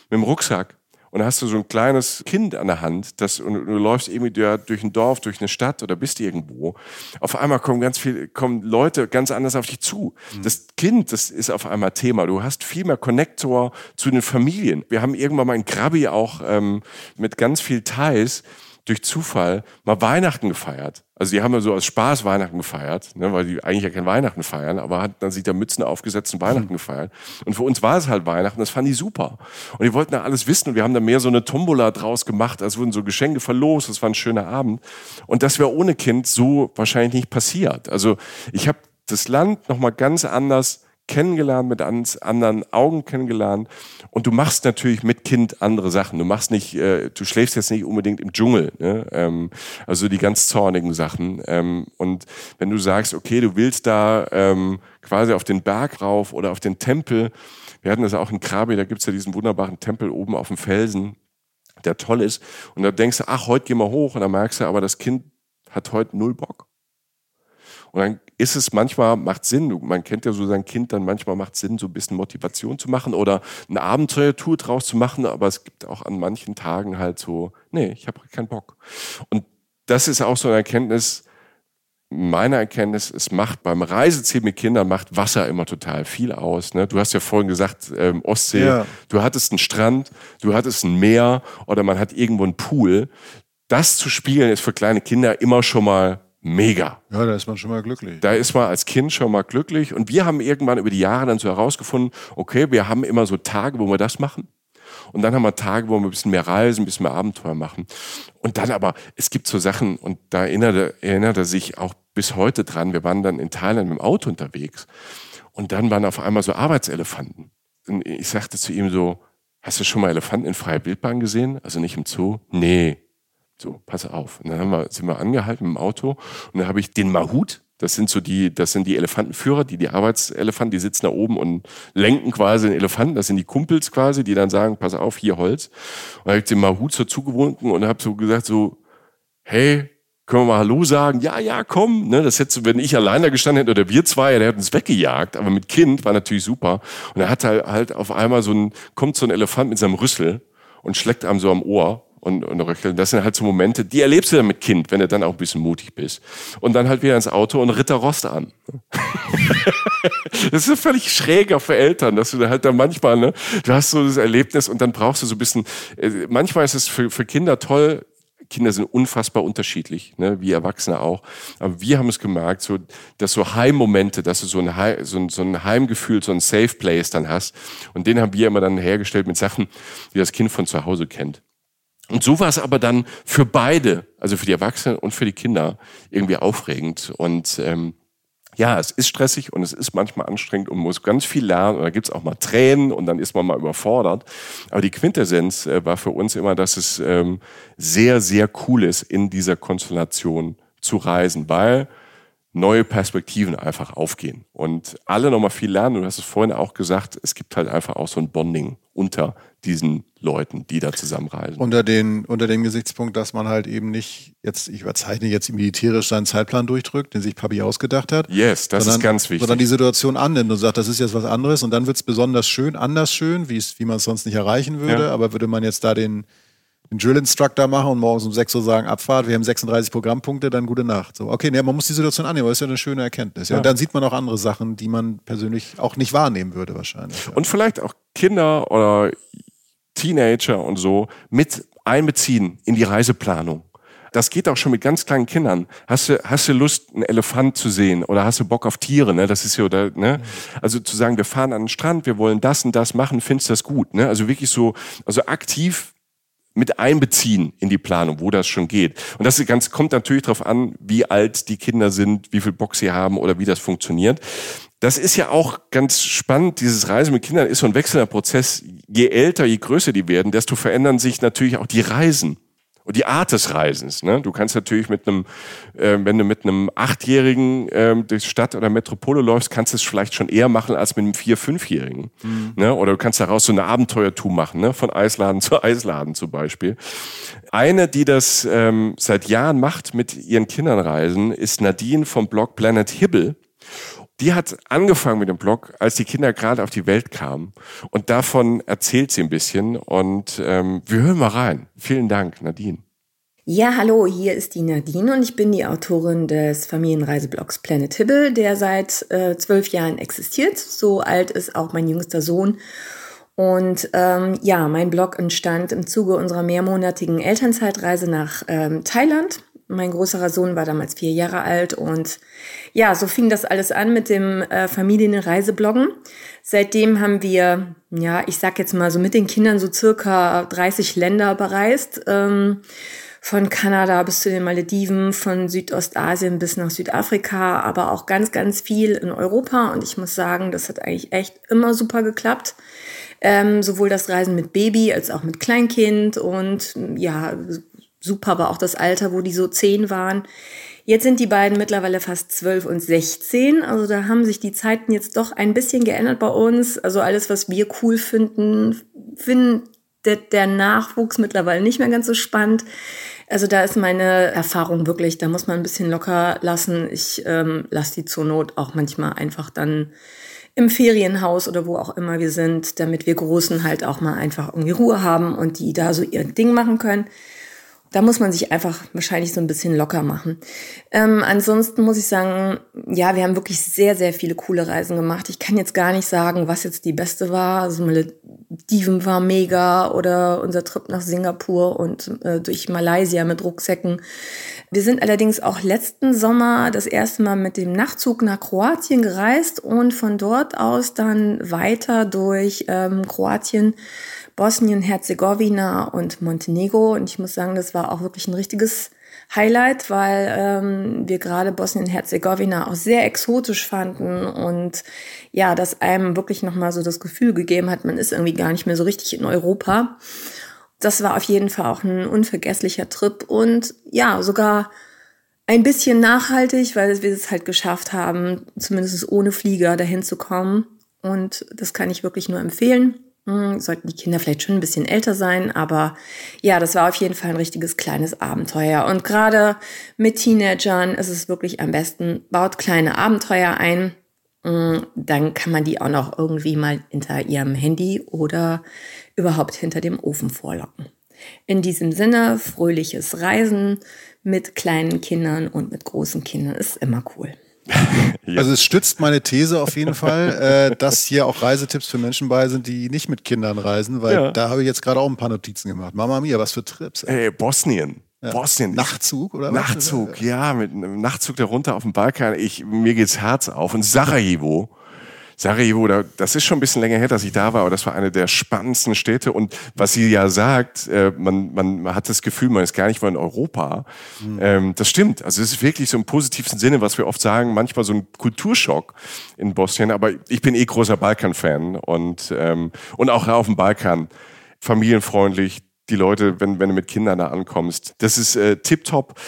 mit dem Rucksack und hast du so ein kleines Kind an der Hand, das, und du läufst irgendwie durch ein Dorf, durch eine Stadt oder bist irgendwo. Auf einmal kommen ganz viele, kommen Leute ganz anders auf dich zu. Mhm. Das Kind, das ist auf einmal Thema. Du hast viel mehr Connector zu den Familien. Wir haben irgendwann mal in Krabi auch ähm, mit ganz viel Thais durch Zufall mal Weihnachten gefeiert. Also die haben ja so aus Spaß Weihnachten gefeiert, ne, weil die eigentlich ja kein Weihnachten feiern, aber hat dann sich da Mützen aufgesetzt und Weihnachten mhm. gefeiert. Und für uns war es halt Weihnachten, das fanden die super. Und die wollten da alles wissen und wir haben da mehr so eine Tombola draus gemacht, als wurden so Geschenke verlost, das war ein schöner Abend. Und das wäre ohne Kind so wahrscheinlich nicht passiert. Also ich habe das Land nochmal ganz anders kennengelernt, mit anderen Augen kennengelernt. Und du machst natürlich mit Kind andere Sachen. Du machst nicht, äh, du schläfst jetzt nicht unbedingt im Dschungel. Ne? Ähm, also die ganz zornigen Sachen. Ähm, und wenn du sagst, okay, du willst da ähm, quasi auf den Berg rauf oder auf den Tempel. Wir hatten das auch in Krabi, da gibt's ja diesen wunderbaren Tempel oben auf dem Felsen, der toll ist. Und da denkst du, ach, heute gehen wir hoch. Und dann merkst du, aber das Kind hat heute null Bock. Und dann ist es manchmal, macht Sinn, man kennt ja so sein Kind, dann manchmal macht Sinn, so ein bisschen Motivation zu machen oder eine Abenteuertour draus zu machen, aber es gibt auch an manchen Tagen halt so, nee, ich habe keinen Bock. Und das ist auch so eine Erkenntnis, meine Erkenntnis, es macht beim Reiseziel mit Kindern macht Wasser immer total viel aus. Ne? Du hast ja vorhin gesagt, ähm, Ostsee, ja. du hattest einen Strand, du hattest ein Meer oder man hat irgendwo einen Pool. Das zu spielen ist für kleine Kinder immer schon mal mega. Ja, da ist man schon mal glücklich. Da ist man als Kind schon mal glücklich. Und wir haben irgendwann über die Jahre dann so herausgefunden, okay, wir haben immer so Tage, wo wir das machen. Und dann haben wir Tage, wo wir ein bisschen mehr reisen, ein bisschen mehr Abenteuer machen. Und dann aber, es gibt so Sachen, und da erinnert, erinnert er sich auch bis heute dran, wir waren dann in Thailand mit dem Auto unterwegs. Und dann waren auf einmal so Arbeitselefanten. Und ich sagte zu ihm so, hast du schon mal Elefanten in freier Wildbahn gesehen? Also nicht im Zoo? Nee. So, pass auf. Und dann haben wir, sind wir angehalten im Auto und dann habe ich den Mahut, das sind so die, das sind die Elefantenführer, die die Arbeitselefanten, die sitzen da oben und lenken quasi den Elefanten. Das sind die Kumpels quasi, die dann sagen, pass auf, hier Holz. Und habe ich den Mahut so zugewunken und habe so gesagt so, hey, können wir mal Hallo sagen? Ja, ja, komm. Ne, das hätte, wenn ich alleine gestanden hätte oder wir zwei, der hätte uns weggejagt. Aber mit Kind war natürlich super. Und er hat halt, halt auf einmal so ein, kommt so ein Elefant mit seinem Rüssel und schlägt einem so am Ohr und, und röcheln. Das sind halt so Momente, die erlebst du dann mit Kind, wenn du dann auch ein bisschen mutig bist. Und dann halt wieder ins Auto und Ritter Rost an. [laughs] das ist völlig schräger für Eltern, dass du da halt dann manchmal, ne, du hast so das Erlebnis und dann brauchst du so ein bisschen, äh, manchmal ist es für, für Kinder toll, Kinder sind unfassbar unterschiedlich, ne, wie Erwachsene auch. Aber wir haben es gemerkt, so, dass so Heimmomente, dass du so ein, Heim, so, ein, so ein Heimgefühl, so ein Safe Place dann hast. Und den haben wir immer dann hergestellt mit Sachen, die das Kind von zu Hause kennt. Und so war es aber dann für beide, also für die Erwachsenen und für die Kinder, irgendwie aufregend. Und ähm, ja, es ist stressig und es ist manchmal anstrengend und muss ganz viel lernen. Und da gibt's auch mal Tränen und dann ist man mal überfordert. Aber die Quintessenz äh, war für uns immer, dass es ähm, sehr, sehr cool ist, in dieser Konstellation zu reisen, weil neue Perspektiven einfach aufgehen und alle nochmal viel lernen. Du hast es vorhin auch gesagt, es gibt halt einfach auch so ein Bonding unter diesen Leuten, die da zusammenreisen. Unter, den, unter dem Gesichtspunkt, dass man halt eben nicht jetzt, ich überzeichne jetzt militärisch seinen Zeitplan durchdrückt, den sich Papi ausgedacht hat. Yes, das sondern, ist ganz wichtig. Sondern die Situation annimmt und sagt, das ist jetzt was anderes und dann wird es besonders schön, anders schön, wie man es sonst nicht erreichen würde. Ja. Aber würde man jetzt da den, den Drill Instructor machen und morgens um 6 Uhr sagen, Abfahrt, wir haben 36 Programmpunkte, dann gute Nacht. So, okay, nee, man muss die Situation annehmen, aber das ist ja eine schöne Erkenntnis. Ja. ja. Und dann sieht man auch andere Sachen, die man persönlich auch nicht wahrnehmen würde wahrscheinlich. Ja. Und vielleicht auch Kinder oder Teenager und so mit einbeziehen in die Reiseplanung. Das geht auch schon mit ganz kleinen Kindern. Hast du, hast du Lust, einen Elefant zu sehen oder hast du Bock auf Tiere? Ne? Das ist ja, oder, ne? Also zu sagen, wir fahren an den Strand, wir wollen das und das machen, findest du das gut? Ne? Also wirklich so, also aktiv mit einbeziehen in die Planung, wo das schon geht. Und das ganz, kommt natürlich darauf an, wie alt die Kinder sind, wie viel Bock sie haben oder wie das funktioniert. Das ist ja auch ganz spannend. Dieses Reisen mit Kindern ist so ein wechselnder Prozess. Je älter, je größer die werden, desto verändern sich natürlich auch die Reisen. Und die Art des Reisens. Ne? Du kannst natürlich mit einem, äh, wenn du mit einem Achtjährigen äh, durch Stadt oder Metropole läufst, kannst du es vielleicht schon eher machen als mit einem Vier-, Fünfjährigen. Mhm. Ne? Oder du kannst daraus so eine Abenteuertour machen, ne? von Eisladen [laughs] zu Eisladen zum Beispiel. Eine, die das ähm, seit Jahren macht mit ihren Kindern reisen, ist Nadine vom Blog Planet Hibble. Die hat angefangen mit dem Blog, als die Kinder gerade auf die Welt kamen. Und davon erzählt sie ein bisschen. Und ähm, wir hören mal rein. Vielen Dank, Nadine. Ja, hallo, hier ist die Nadine und ich bin die Autorin des Familienreiseblogs Planet Hibble, der seit äh, zwölf Jahren existiert. So alt ist auch mein jüngster Sohn. Und ähm, ja, mein Blog entstand im Zuge unserer mehrmonatigen Elternzeitreise nach ähm, Thailand. Mein größerer Sohn war damals vier Jahre alt und ja, so fing das alles an mit dem äh, Familienreisebloggen. Seitdem haben wir, ja, ich sag jetzt mal so mit den Kindern so circa 30 Länder bereist. Ähm, von Kanada bis zu den Malediven, von Südostasien bis nach Südafrika, aber auch ganz, ganz viel in Europa. Und ich muss sagen, das hat eigentlich echt immer super geklappt. Ähm, sowohl das Reisen mit Baby als auch mit Kleinkind und ja, super war auch das Alter, wo die so zehn waren. Jetzt sind die beiden mittlerweile fast zwölf und sechzehn. Also da haben sich die Zeiten jetzt doch ein bisschen geändert bei uns. Also alles, was wir cool finden, der, der Nachwuchs mittlerweile nicht mehr ganz so spannend. Also da ist meine Erfahrung wirklich, da muss man ein bisschen locker lassen. Ich ähm, lasse die zur Not auch manchmal einfach dann im Ferienhaus oder wo auch immer wir sind, damit wir Großen halt auch mal einfach irgendwie Ruhe haben und die da so ihr Ding machen können. Da muss man sich einfach wahrscheinlich so ein bisschen locker machen. Ähm, ansonsten muss ich sagen, ja, wir haben wirklich sehr, sehr viele coole Reisen gemacht. Ich kann jetzt gar nicht sagen, was jetzt die beste war. Also Malediven war mega oder unser Trip nach Singapur und äh, durch Malaysia mit Rucksäcken. Wir sind allerdings auch letzten Sommer das erste Mal mit dem Nachtzug nach Kroatien gereist und von dort aus dann weiter durch ähm, Kroatien Bosnien-Herzegowina und Montenegro. Und ich muss sagen, das war auch wirklich ein richtiges Highlight, weil ähm, wir gerade Bosnien-Herzegowina auch sehr exotisch fanden und ja, das einem wirklich nochmal so das Gefühl gegeben hat, man ist irgendwie gar nicht mehr so richtig in Europa. Das war auf jeden Fall auch ein unvergesslicher Trip und ja, sogar ein bisschen nachhaltig, weil wir es halt geschafft haben, zumindest ohne Flieger dahin zu kommen. Und das kann ich wirklich nur empfehlen. Sollten die Kinder vielleicht schon ein bisschen älter sein, aber ja, das war auf jeden Fall ein richtiges kleines Abenteuer. Und gerade mit Teenagern ist es wirklich am besten, baut kleine Abenteuer ein. Hm, dann kann man die auch noch irgendwie mal hinter ihrem Handy oder überhaupt hinter dem Ofen vorlocken. In diesem Sinne, fröhliches Reisen mit kleinen Kindern und mit großen Kindern ist immer cool. [laughs] ja. Also es stützt meine These auf jeden Fall, äh, dass hier auch Reisetipps für Menschen bei sind, die nicht mit Kindern reisen, weil ja. da habe ich jetzt gerade auch ein paar Notizen gemacht. Mama mia, was für Trips. Ey, Bosnien. Ja. Bosnien. Nachtzug oder was? Nachtzug, ja, mit einem Nachtzug da runter auf dem Balkan. Ich, mir geht's Herz auf. Und Sarajevo Sarajevo, das ist schon ein bisschen länger her, dass ich da war, aber das war eine der spannendsten Städte. Und was sie ja sagt, äh, man, man hat das Gefühl, man ist gar nicht mehr in Europa. Mhm. Das stimmt. Also es ist wirklich so im positivsten Sinne, was wir oft sagen, manchmal so ein Kulturschock in Bosnien. Aber ich bin eh großer Balkan-Fan und, ähm, und auch auf dem Balkan familienfreundlich, die Leute, wenn, wenn du mit Kindern da ankommst. Das ist äh, tipptopp.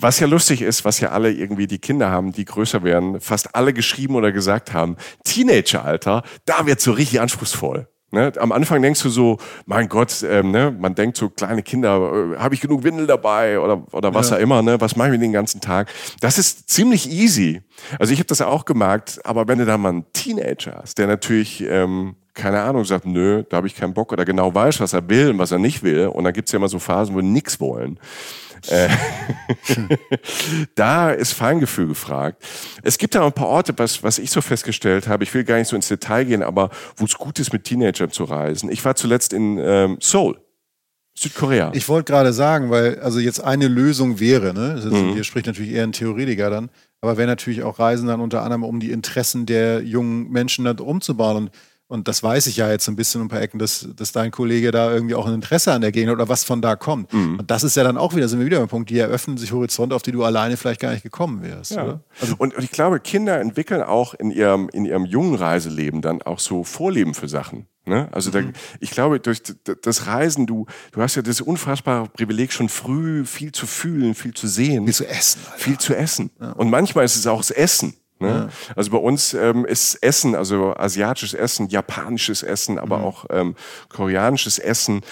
Was ja lustig ist, was ja alle irgendwie die Kinder haben, die größer werden, fast alle geschrieben oder gesagt haben, Teenageralter, da wird so richtig anspruchsvoll. Ne? Am Anfang denkst du so, mein Gott, ähm, ne? man denkt so, kleine Kinder, äh, habe ich genug Windel dabei oder, oder was ja. auch immer, ne? was machen wir den ganzen Tag? Das ist ziemlich easy. Also ich habe das ja auch gemerkt, aber wenn du da mal einen Teenager hast, der natürlich ähm, keine Ahnung, sagt, nö, da habe ich keinen Bock oder genau weiß, was er will und was er nicht will. Und dann gibt's ja immer so Phasen, wo nichts wollen. Äh, [laughs] da ist Feingefühl gefragt. Es gibt da ein paar Orte, was, was ich so festgestellt habe. Ich will gar nicht so ins Detail gehen, aber wo es gut ist, mit Teenagern zu reisen. Ich war zuletzt in ähm, Seoul. Südkorea. Ich wollte gerade sagen, weil also jetzt eine Lösung wäre, ne? Ist, mhm. Hier spricht natürlich eher ein Theoretiker dann, aber wäre natürlich auch Reisen dann unter anderem, um die Interessen der jungen Menschen dann umzubauen. Und Und das weiß ich ja jetzt so ein bisschen ein paar Ecken, dass, dass dein Kollege da irgendwie auch ein Interesse an der Gegend oder was von da kommt. Mhm. Und das ist ja dann auch wieder, sind wir wieder beim Punkt, die eröffnen sich Horizonte, auf die du alleine vielleicht gar nicht gekommen wärst. Ja. Also und, und ich glaube, Kinder entwickeln auch in ihrem, in ihrem jungen Reiseleben dann auch so Vorleben für Sachen. Ne? Also da, mhm. ich glaube, durch das Reisen, du, du hast ja das unfassbare Privileg, schon früh viel zu fühlen, viel zu sehen. Viel zu essen. Alter. Viel zu essen. Ja. Und manchmal ist es auch das Essen. Ne? Ja. Also bei uns ähm, ist Essen, also asiatisches Essen, japanisches Essen, aber mhm. auch ähm, koreanisches Essen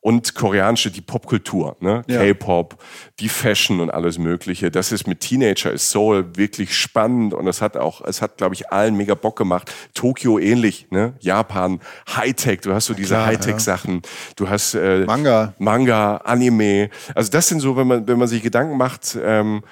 und koreanische, die Popkultur, ne? Ja. K-Pop, die Fashion und alles Mögliche. Das ist mit Teenager ist Soul wirklich spannend und es hat auch, es hat, glaube ich, allen mega Bock gemacht. Tokio ähnlich, ne? Japan, Hightech, du hast so diese Hightech-Sachen, du hast äh, Manga. Manga, Anime. Also das sind so, wenn man, wenn man sich Gedanken macht, ähm,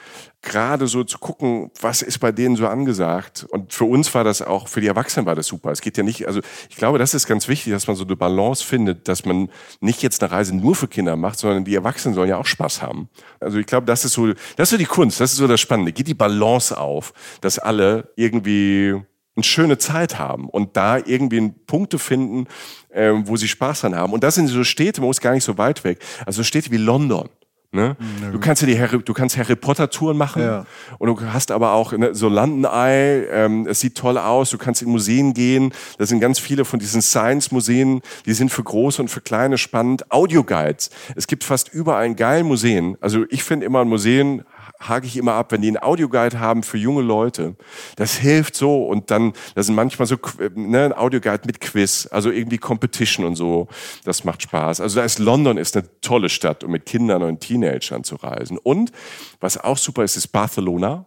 gerade so zu gucken, was ist bei denen so angesagt. Und für uns war das auch, für die Erwachsenen war das super. Es geht ja nicht, also ich glaube, das ist ganz wichtig, dass man so eine Balance findet, dass man nicht jetzt eine Reise nur für Kinder macht, sondern die Erwachsenen sollen ja auch Spaß haben. Also ich glaube, das ist so, das ist so die Kunst, das ist so das Spannende. Geht die Balance auf, dass alle irgendwie eine schöne Zeit haben und da irgendwie Punkte finden, äh, wo sie Spaß dran haben. Und das sind so Städte, man muss gar nicht so weit weg. Also Städte wie London. Ne? Du kannst ja die Harry, du kannst Harry Potter Touren machen ja. und du hast aber auch ne, so London Eye. Ähm, es sieht toll aus. Du kannst in Museen gehen. Da sind ganz viele von diesen Science Museen. Die sind für große und für kleine spannend. Audio Guides. Es gibt fast überall ein geil Museen. Also ich finde immer Museen hake ich immer ab, wenn die einen Audioguide haben für junge Leute. Das hilft so und dann, das sind manchmal so ne, ein Audioguide mit Quiz, also irgendwie Competition und so. Das macht Spaß. Also da ist London ist eine tolle Stadt, um mit Kindern und Teenagern zu reisen. Und was auch super ist, ist Barcelona.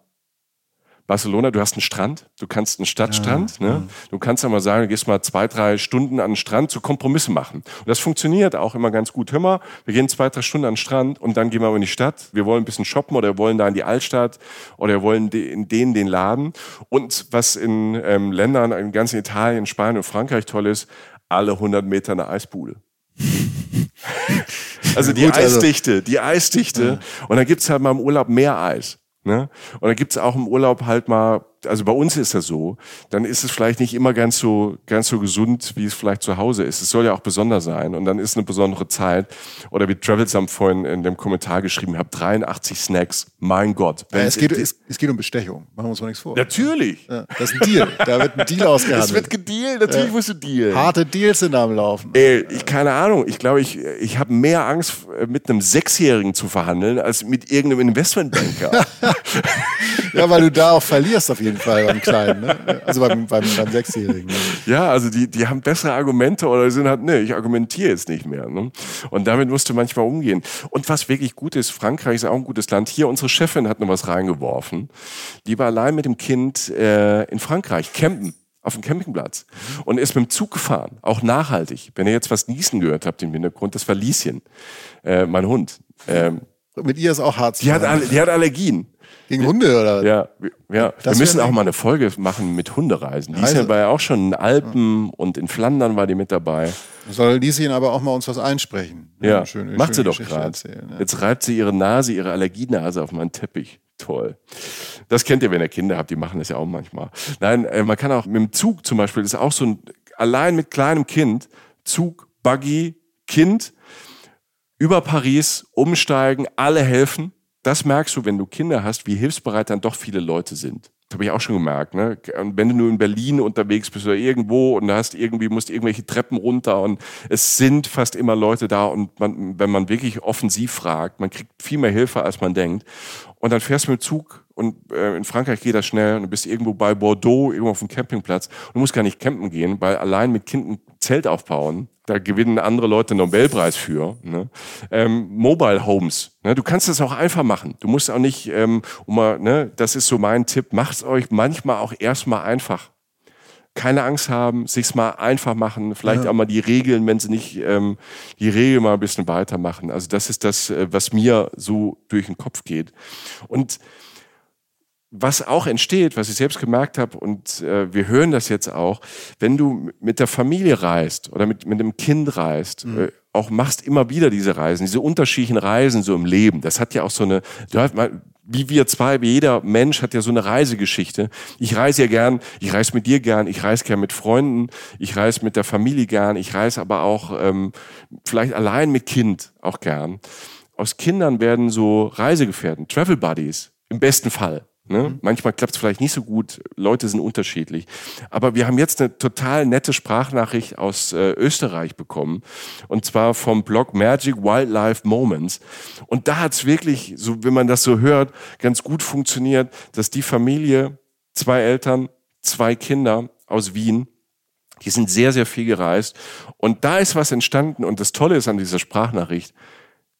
Barcelona, du hast einen Strand, du kannst einen Stadtstrand, ja, ne? Ja. Du kannst ja mal sagen, du gehst mal zwei, drei Stunden an den Strand zu Kompromisse machen. Und das funktioniert auch immer ganz gut. Hör mal, wir gehen zwei, drei Stunden an den Strand und dann gehen wir in die Stadt. Wir wollen ein bisschen shoppen oder wir wollen da in die Altstadt oder wir wollen in denen den Laden. Und was in ähm, Ländern, in ganz Italien, Spanien und Frankreich toll ist, alle 100 Meter eine Eisbude. [laughs] also die Gut, also Eisdichte, die Eisdichte. Ja. Und dann gibt's halt mal im Urlaub mehr Eis. Ne? Und dann gibt's auch im Urlaub halt mal also bei uns ist das so, dann ist es vielleicht nicht immer ganz so, ganz so gesund, wie es vielleicht zu Hause ist. Es soll ja auch besonders sein und dann ist eine besondere Zeit. Oder wie Travelsam vorhin in dem Kommentar geschrieben hat, 83 Snacks, mein Gott. Ja, es, geht, es, es, geht um Bestechung, machen wir uns mal nichts vor. Natürlich. Ja, das ist ein Deal, da wird ein Deal [laughs] ausgehandelt. Es wird gedealt, natürlich ja. musst du dealen. Harte Deals sind am Laufen. Ey, ich, keine Ahnung, ich glaube, ich, ich habe mehr Angst, mit einem Sechsjährigen zu verhandeln, als mit irgendeinem Investmentbanker. [laughs] ja, weil du da auch verlierst auf jeden jeden Fall beim Kleinen, ne? also beim, beim, beim Sechsjährigen. Ne? Ja, also die, die haben bessere Argumente oder sind halt, ne, ich argumentiere jetzt nicht mehr. Ne? Und damit musst du manchmal umgehen. Und was wirklich gut ist, Frankreich ist auch ein gutes Land. Hier, unsere Chefin hat noch was reingeworfen. Die war allein mit dem Kind äh, in Frankreich, campen auf dem Campingplatz und ist mit dem Zug gefahren, auch nachhaltig. Wenn ihr jetzt was Niesen gehört habt im Hintergrund, das war Lieschen, äh, mein Hund. Ähm, mit ihr ist auch hart. Die hat, die hat Allergien. Gegen Hunde oder? Ja, ja. wir müssen auch mal eine Folge machen mit Hundereisen. Die Reise. war ja auch schon in Alpen und in Flandern war die mit dabei. Soll Lieschen aber auch mal uns was einsprechen. Ja, schöne, macht sie doch gerade. Ja. Jetzt reibt sie ihre Nase, ihre Allergienase auf meinen Teppich. Toll. Das kennt ihr, wenn ihr Kinder habt, die machen das ja auch manchmal. Nein, äh, man kann auch mit dem Zug zum Beispiel, das ist auch so ein, allein mit kleinem Kind, Zug, Buggy, Kind, über Paris umsteigen, alle helfen das merkst du, wenn du Kinder hast, wie hilfsbereit dann doch viele Leute sind. Das habe ich auch schon gemerkt. Ne? Und wenn du nur in Berlin unterwegs bist oder irgendwo und hast irgendwie, musst irgendwelche Treppen runter und es sind fast immer Leute da und man, wenn man wirklich offensiv fragt, man kriegt viel mehr Hilfe, als man denkt. Und dann fährst du mit dem Zug und äh, in Frankreich geht das schnell und du bist irgendwo bei Bordeaux, irgendwo auf dem Campingplatz und du musst gar nicht campen gehen, weil allein mit Kind ein Zelt aufbauen da gewinnen andere Leute Nobelpreis für. Ne? Ähm, Mobile Homes. Ne? Du kannst das auch einfach machen. Du musst auch nicht, ähm, um mal, ne? das ist so mein Tipp, macht euch manchmal auch erstmal einfach. Keine Angst haben, sich's mal einfach machen, vielleicht ja. auch mal die Regeln, wenn sie nicht ähm, die Regeln mal ein bisschen weitermachen. Also das ist das, äh, was mir so durch den Kopf geht. Und was auch entsteht, was ich selbst gemerkt habe, und äh, wir hören das jetzt auch, wenn du mit der Familie reist oder mit, mit einem Kind reist, mhm. äh, auch machst immer wieder diese Reisen, diese unterschiedlichen Reisen so im Leben. Das hat ja auch so eine, du, wie wir zwei, wie jeder Mensch hat ja so eine Reisegeschichte. Ich reise ja gern, ich reise mit dir gern, ich reise gern mit Freunden, ich reise mit der Familie gern, ich reise aber auch ähm, vielleicht allein mit Kind auch gern. Aus Kindern werden so Reisegefährten, Travel Buddies, im besten Fall. Ne? Mhm. Manchmal klappt es vielleicht nicht so gut, Leute sind unterschiedlich. Aber wir haben jetzt eine total nette Sprachnachricht aus äh, Österreich bekommen. Und zwar vom Blog Magic Wildlife Moments. Und da hat es wirklich, so wenn man das so hört, ganz gut funktioniert, dass die Familie, zwei Eltern, zwei Kinder aus Wien, die sind sehr, sehr viel gereist. Und da ist was entstanden. Und das Tolle ist an dieser Sprachnachricht,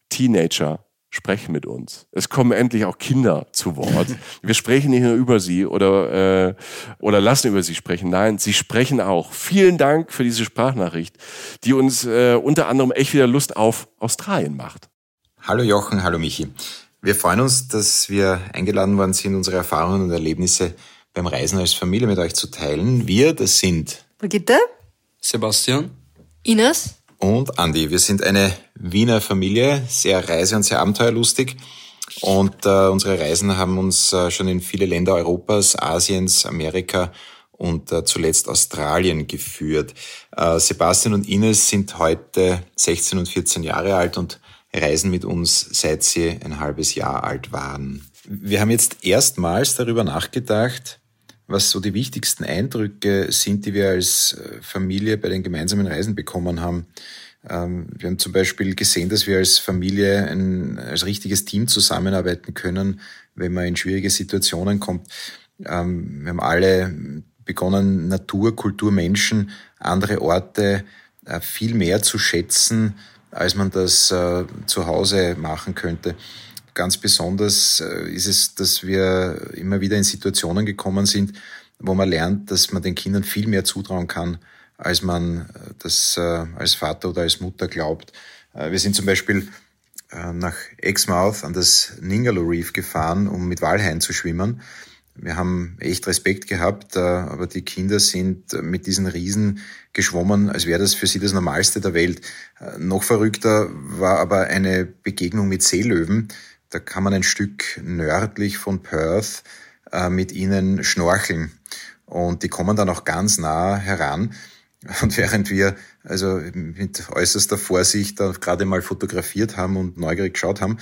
Teenager sprechen mit uns. Es kommen endlich auch Kinder zu Wort. [laughs] Wir sprechen nicht nur über sie oder, äh, oder lassen über sie sprechen. Nein, sie sprechen auch. Vielen Dank für diese Sprachnachricht, die uns äh, unter anderem echt wieder Lust auf Australien macht. Hallo Jochen, hallo Michi. Wir freuen uns, dass wir eingeladen worden sind, unsere Erfahrungen und Erlebnisse beim Reisen als Familie mit euch zu teilen. Wir, das sind Brigitte, Sebastian, Ines und Andi. Wir sind eine Wiener Familie, sehr reise- und sehr abenteuerlustig. Und äh, unsere Reisen haben uns äh, schon in viele Länder Europas, Asiens, Amerika und äh, zuletzt Australien geführt. Äh, Sebastian und Ines sind heute 16 und 14 Jahre alt und reisen mit uns, seit sie ein halbes Jahr alt waren. Wir haben jetzt erstmals darüber nachgedacht, was so die wichtigsten Eindrücke sind, die wir als äh, Familie bei den gemeinsamen Reisen bekommen haben. Ähm, wir haben zum Beispiel gesehen, dass wir als Familie ein, als richtiges Team zusammenarbeiten können, wenn man in schwierige Situationen kommt. Ähm, wir haben alle begonnen, Natur, Kultur, Menschen, andere Orte äh, viel mehr zu schätzen, als man das äh, zu Hause machen könnte. Ganz besonders äh, ist es, dass wir immer wieder in Situationen gekommen sind, wo man lernt, dass man den Kindern viel mehr zutrauen kann, als man äh, das äh, als Vater oder als Mutter glaubt. Wir sind zum Beispiel nach Exmouth an das Ningaloo Reef gefahren, um mit Walhaien zu schwimmen. Wir haben echt Respekt gehabt, aber die Kinder sind mit diesen Riesen geschwommen, als wäre das für sie das Normalste der Welt. Noch verrückter war aber eine Begegnung mit Seelöwen. Da kann man ein Stück nördlich von Perth äh, mit ihnen schnorcheln. Und die kommen dann auch ganz nah heran. [laughs] Und während wir also mit äußerster Vorsicht da gerade mal fotografiert haben und neugierig geschaut haben,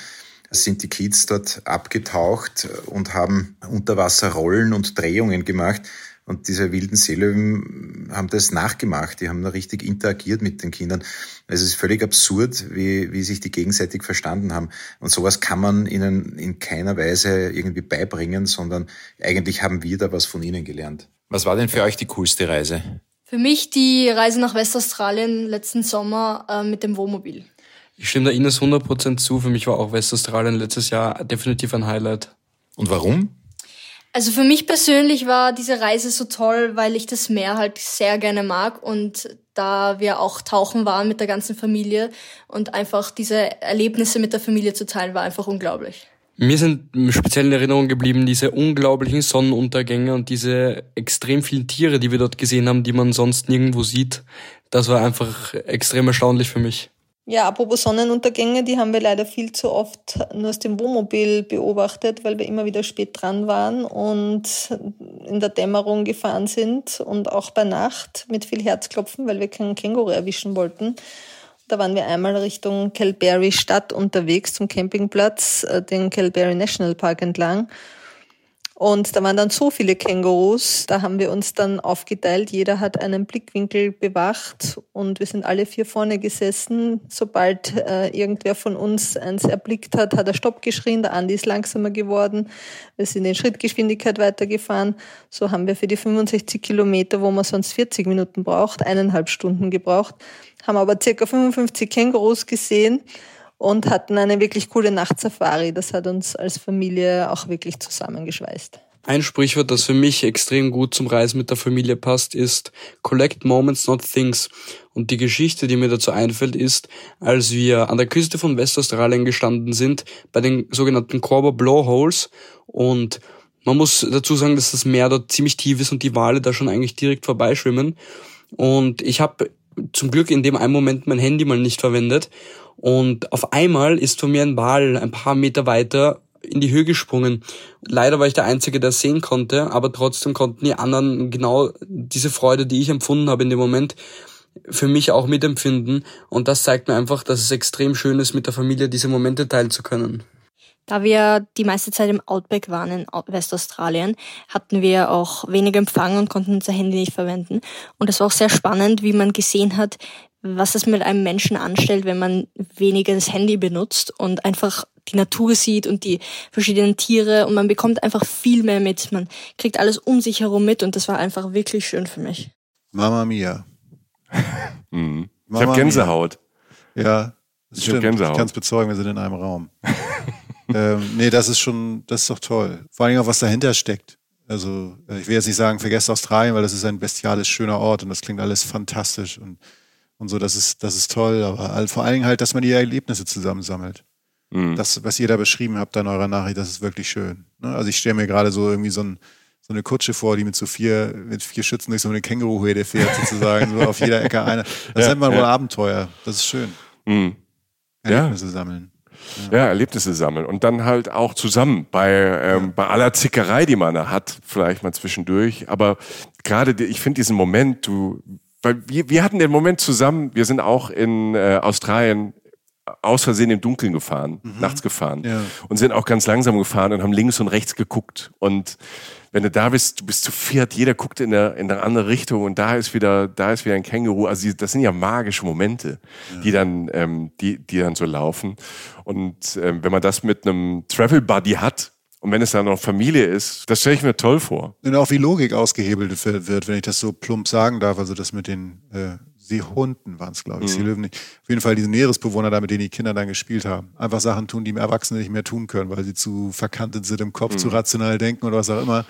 sind die Kids dort abgetaucht und haben Unterwasserrollen und Drehungen gemacht. Und diese wilden Seelöwen haben das nachgemacht. Die haben da richtig interagiert mit den Kindern. Es ist völlig absurd, wie, wie sich die gegenseitig verstanden haben. Und sowas kann man ihnen in keiner Weise irgendwie beibringen, sondern eigentlich haben wir da was von ihnen gelernt. Was war denn für euch die coolste Reise? Für mich die Reise nach Westaustralien letzten Sommer äh, mit dem Wohnmobil. Ich stimme da Ines 100% zu. Für mich war auch Westaustralien letztes Jahr definitiv ein Highlight. Und warum? Also für mich persönlich war diese Reise so toll, weil ich das Meer halt sehr gerne mag und da wir auch tauchen waren mit der ganzen Familie und einfach diese Erlebnisse mit der Familie zu teilen, war einfach unglaublich. Mir sind speziell in Erinnerung geblieben diese unglaublichen Sonnenuntergänge und diese extrem vielen Tiere, die wir dort gesehen haben, die man sonst nirgendwo sieht. Das war einfach extrem erstaunlich für mich. Ja, apropos Sonnenuntergänge, die haben wir leider viel zu oft nur aus dem Wohnmobil beobachtet, weil wir immer wieder spät dran waren und in der Dämmerung gefahren sind und auch bei Nacht mit viel Herzklopfen, weil wir keinen Känguru erwischen wollten. Da waren wir einmal Richtung Calberry Stadt unterwegs zum Campingplatz, äh, den Calberry National Park entlang. Und da waren dann so viele Kängurus, da haben wir uns dann aufgeteilt. Jeder hat einen Blickwinkel bewacht und wir sind alle vier vorne gesessen. Sobald äh, irgendwer von uns eins erblickt hat, hat er Stopp geschrien. Der Andi ist langsamer geworden. Wir sind in Schrittgeschwindigkeit weitergefahren. So haben wir für die 65 Kilometer, wo man sonst 40 Minuten braucht, eineinhalb Stunden gebraucht. Haben aber circa 55 Kängurus gesehen und hatten eine wirklich coole Nachtsafari. Das hat uns als Familie auch wirklich zusammengeschweißt. Ein Sprichwort, das für mich extrem gut zum Reisen mit der Familie passt, ist Collect Moments, not Things. Und die Geschichte, die mir dazu einfällt, ist, als wir an der Küste von Westaustralien gestanden sind, bei den sogenannten Corber Blowholes. Und man muss dazu sagen, dass das Meer dort ziemlich tief ist und die Wale da schon eigentlich direkt vorbeischwimmen. Und ich habe zum Glück in dem einen Moment mein Handy mal nicht verwendet und auf einmal ist von mir ein Wal ein paar Meter weiter in die Höhe gesprungen. Leider war ich der Einzige, der sehen konnte, aber trotzdem konnten die anderen genau diese Freude, die ich empfunden habe in dem Moment, für mich auch mitempfinden. Und das zeigt mir einfach, dass es extrem schön ist, mit der Familie diese Momente teilen zu können. Da wir die meiste Zeit im Outback waren in Westaustralien, hatten wir auch wenig Empfang und konnten unser Handy nicht verwenden. Und es war auch sehr spannend, wie man gesehen hat, was es mit einem Menschen anstellt, wenn man weniger das Handy benutzt und einfach die Natur sieht und die verschiedenen Tiere und man bekommt einfach viel mehr mit. Man kriegt alles um sich herum mit und das war einfach wirklich schön für mich. Mama Mia. [laughs] mhm. Ich habe Gänsehaut. Mia. Ja, das ich, ich kann es bezeugen, wir sind in einem Raum. [laughs] ähm, nee, das ist schon, das ist doch toll. Vor allem auch, was dahinter steckt. Also, äh, ich will jetzt nicht sagen, vergesst Australien, weil das ist ein bestiales, schöner Ort und das klingt alles fantastisch und, und so, das ist, das ist toll. Aber vor allen Dingen halt, dass man die Erlebnisse zusammensammelt. Mhm. Das, was ihr da beschrieben habt an eurer Nachricht, das ist wirklich schön. Ne? Also, ich stelle mir gerade so irgendwie so, ein, so, eine Kutsche vor, die mit so vier, mit vier Schützen durch so eine Känguruherde fährt, sozusagen, so auf jeder Ecke eine. Das [laughs] ja, nennt man ja. wohl Abenteuer. Das ist schön. Mhm. Erlebnisse ja. sammeln. Ja. ja. Erlebnisse sammeln und dann halt auch zusammen bei, ähm, bei aller Zickerei, die man da hat, vielleicht mal zwischendurch. Aber gerade, ich finde diesen Moment, du, weil wir, wir hatten den Moment zusammen, wir sind auch in äh, Australien aus Versehen im Dunkeln gefahren, mhm. nachts gefahren ja. und sind auch ganz langsam gefahren und haben links und rechts geguckt und wenn du da bist, du bist zu viert, jeder guckt in eine, in eine andere Richtung und da ist wieder, da ist wieder ein Känguru. Also das sind ja magische Momente, ja. die dann, ähm, die, die dann so laufen. Und ähm, wenn man das mit einem Travel Buddy hat, und wenn es dann noch Familie ist, das stelle ich mir toll vor. Und auch wie Logik ausgehebelt wird, wenn ich das so plump sagen darf. Also das mit den äh, Seehunden waren es, glaube ich, mhm. Seelöwen nicht. Auf jeden Fall diese Meeresbewohner da, mit denen die Kinder dann gespielt haben. Einfach Sachen tun, die im Erwachsenen nicht mehr tun können, weil sie zu verkantet sind im Kopf, mhm. zu rational denken oder was auch immer.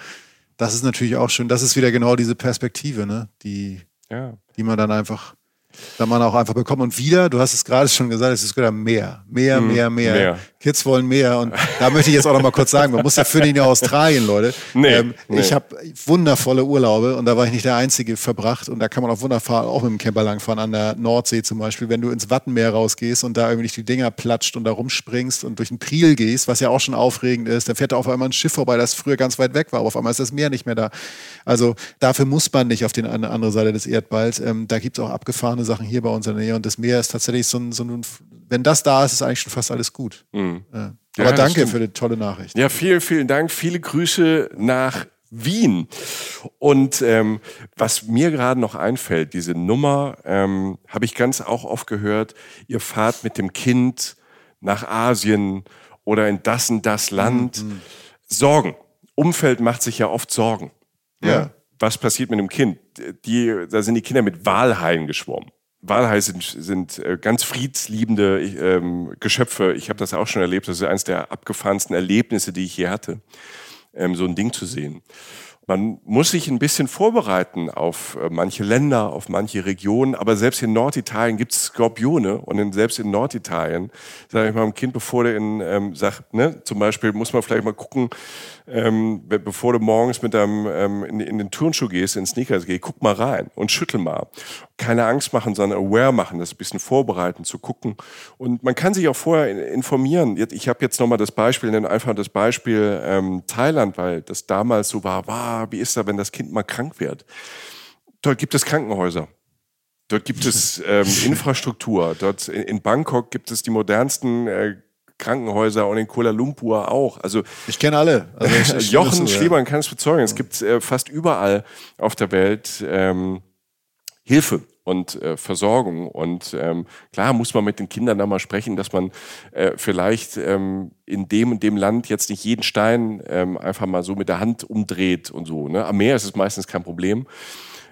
Das ist natürlich auch schön. Das ist wieder genau diese Perspektive, ne? die, ja. die man dann einfach da man auch einfach bekommt. Und wieder, du hast es gerade schon gesagt, es ist wieder mehr, mehr, mhm, mehr, mehr, mehr. Kids wollen mehr. Und da möchte ich jetzt auch noch mal kurz sagen, man muss ja für den Australien, Leute. Nee, ähm, nee. Ich habe wundervolle Urlaube und da war ich nicht der Einzige verbracht. Und da kann man auch wunderbar auch mit dem Camper langfahren, an der Nordsee zum Beispiel. Wenn du ins Wattenmeer rausgehst und da irgendwie die Dinger platscht und da rumspringst und durch den Priel gehst, was ja auch schon aufregend ist, dann fährt da auf einmal ein Schiff vorbei, das früher ganz weit weg war, aber auf einmal ist das Meer nicht mehr da. Also dafür muss man nicht auf die andere Seite des Erdballs. Ähm, da gibt es auch abgefahrene Sachen hier bei uns in der Nähe und das Meer ist tatsächlich so ein, so ein wenn das da ist, ist eigentlich schon fast alles gut. Mhm. Ja. Aber ja, danke für die tolle Nachricht. Ja, vielen, vielen Dank. Viele Grüße nach Wien. Und ähm, was mir gerade noch einfällt, diese Nummer ähm, habe ich ganz auch oft gehört. Ihr fahrt mit dem Kind nach Asien oder in das und das Land. Mhm. Sorgen. Umfeld macht sich ja oft Sorgen. Ja. ja. Was passiert mit dem Kind? Die, da sind die Kinder mit Walhaien geschwommen. Walhaie sind, sind äh, ganz friedsliebende ähm, Geschöpfe. Ich habe das auch schon erlebt. Das ist eines der abgefahrensten Erlebnisse, die ich je hatte, ähm, so ein Ding zu sehen. Man muss sich ein bisschen vorbereiten auf äh, manche Länder, auf manche Regionen, aber selbst in Norditalien gibt es Skorpione und in, selbst in Norditalien, sage ich mal dem Kind, bevor der in, ähm, sagt, ne, zum Beispiel muss man vielleicht mal gucken, ähm, bevor du morgens mit deinem ähm, in, in, den Turnschuh gehst, in Sneakers gehst, guck mal rein und schüttel mal. Keine Angst machen, sondern aware machen, das ein bisschen vorbereiten, zu gucken. Und man kann sich auch vorher informieren. Ich habe jetzt nochmal das Beispiel, nenne einfach das Beispiel ähm, Thailand, weil das damals so war, wow, wie ist da, wenn das Kind mal krank wird? Dort gibt es Krankenhäuser. Dort gibt es ähm, [laughs] Infrastruktur. Dort in, Bangkok gibt es die modernsten äh, Krankenhäuser und in Kuala Lumpur auch. Also ich kenne alle. Also ich, [laughs] Jochen Schliemann kann es bezeugen. Es gibt äh, fast überall auf der Welt ähm, Hilfe und äh, Versorgung. Und ähm, klar muss man mit den Kindern da mal sprechen, dass man äh, vielleicht ähm, in dem und dem Land jetzt nicht jeden Stein ähm, einfach mal so mit der Hand umdreht und so. Ne? Am Meer ist es meistens kein Problem.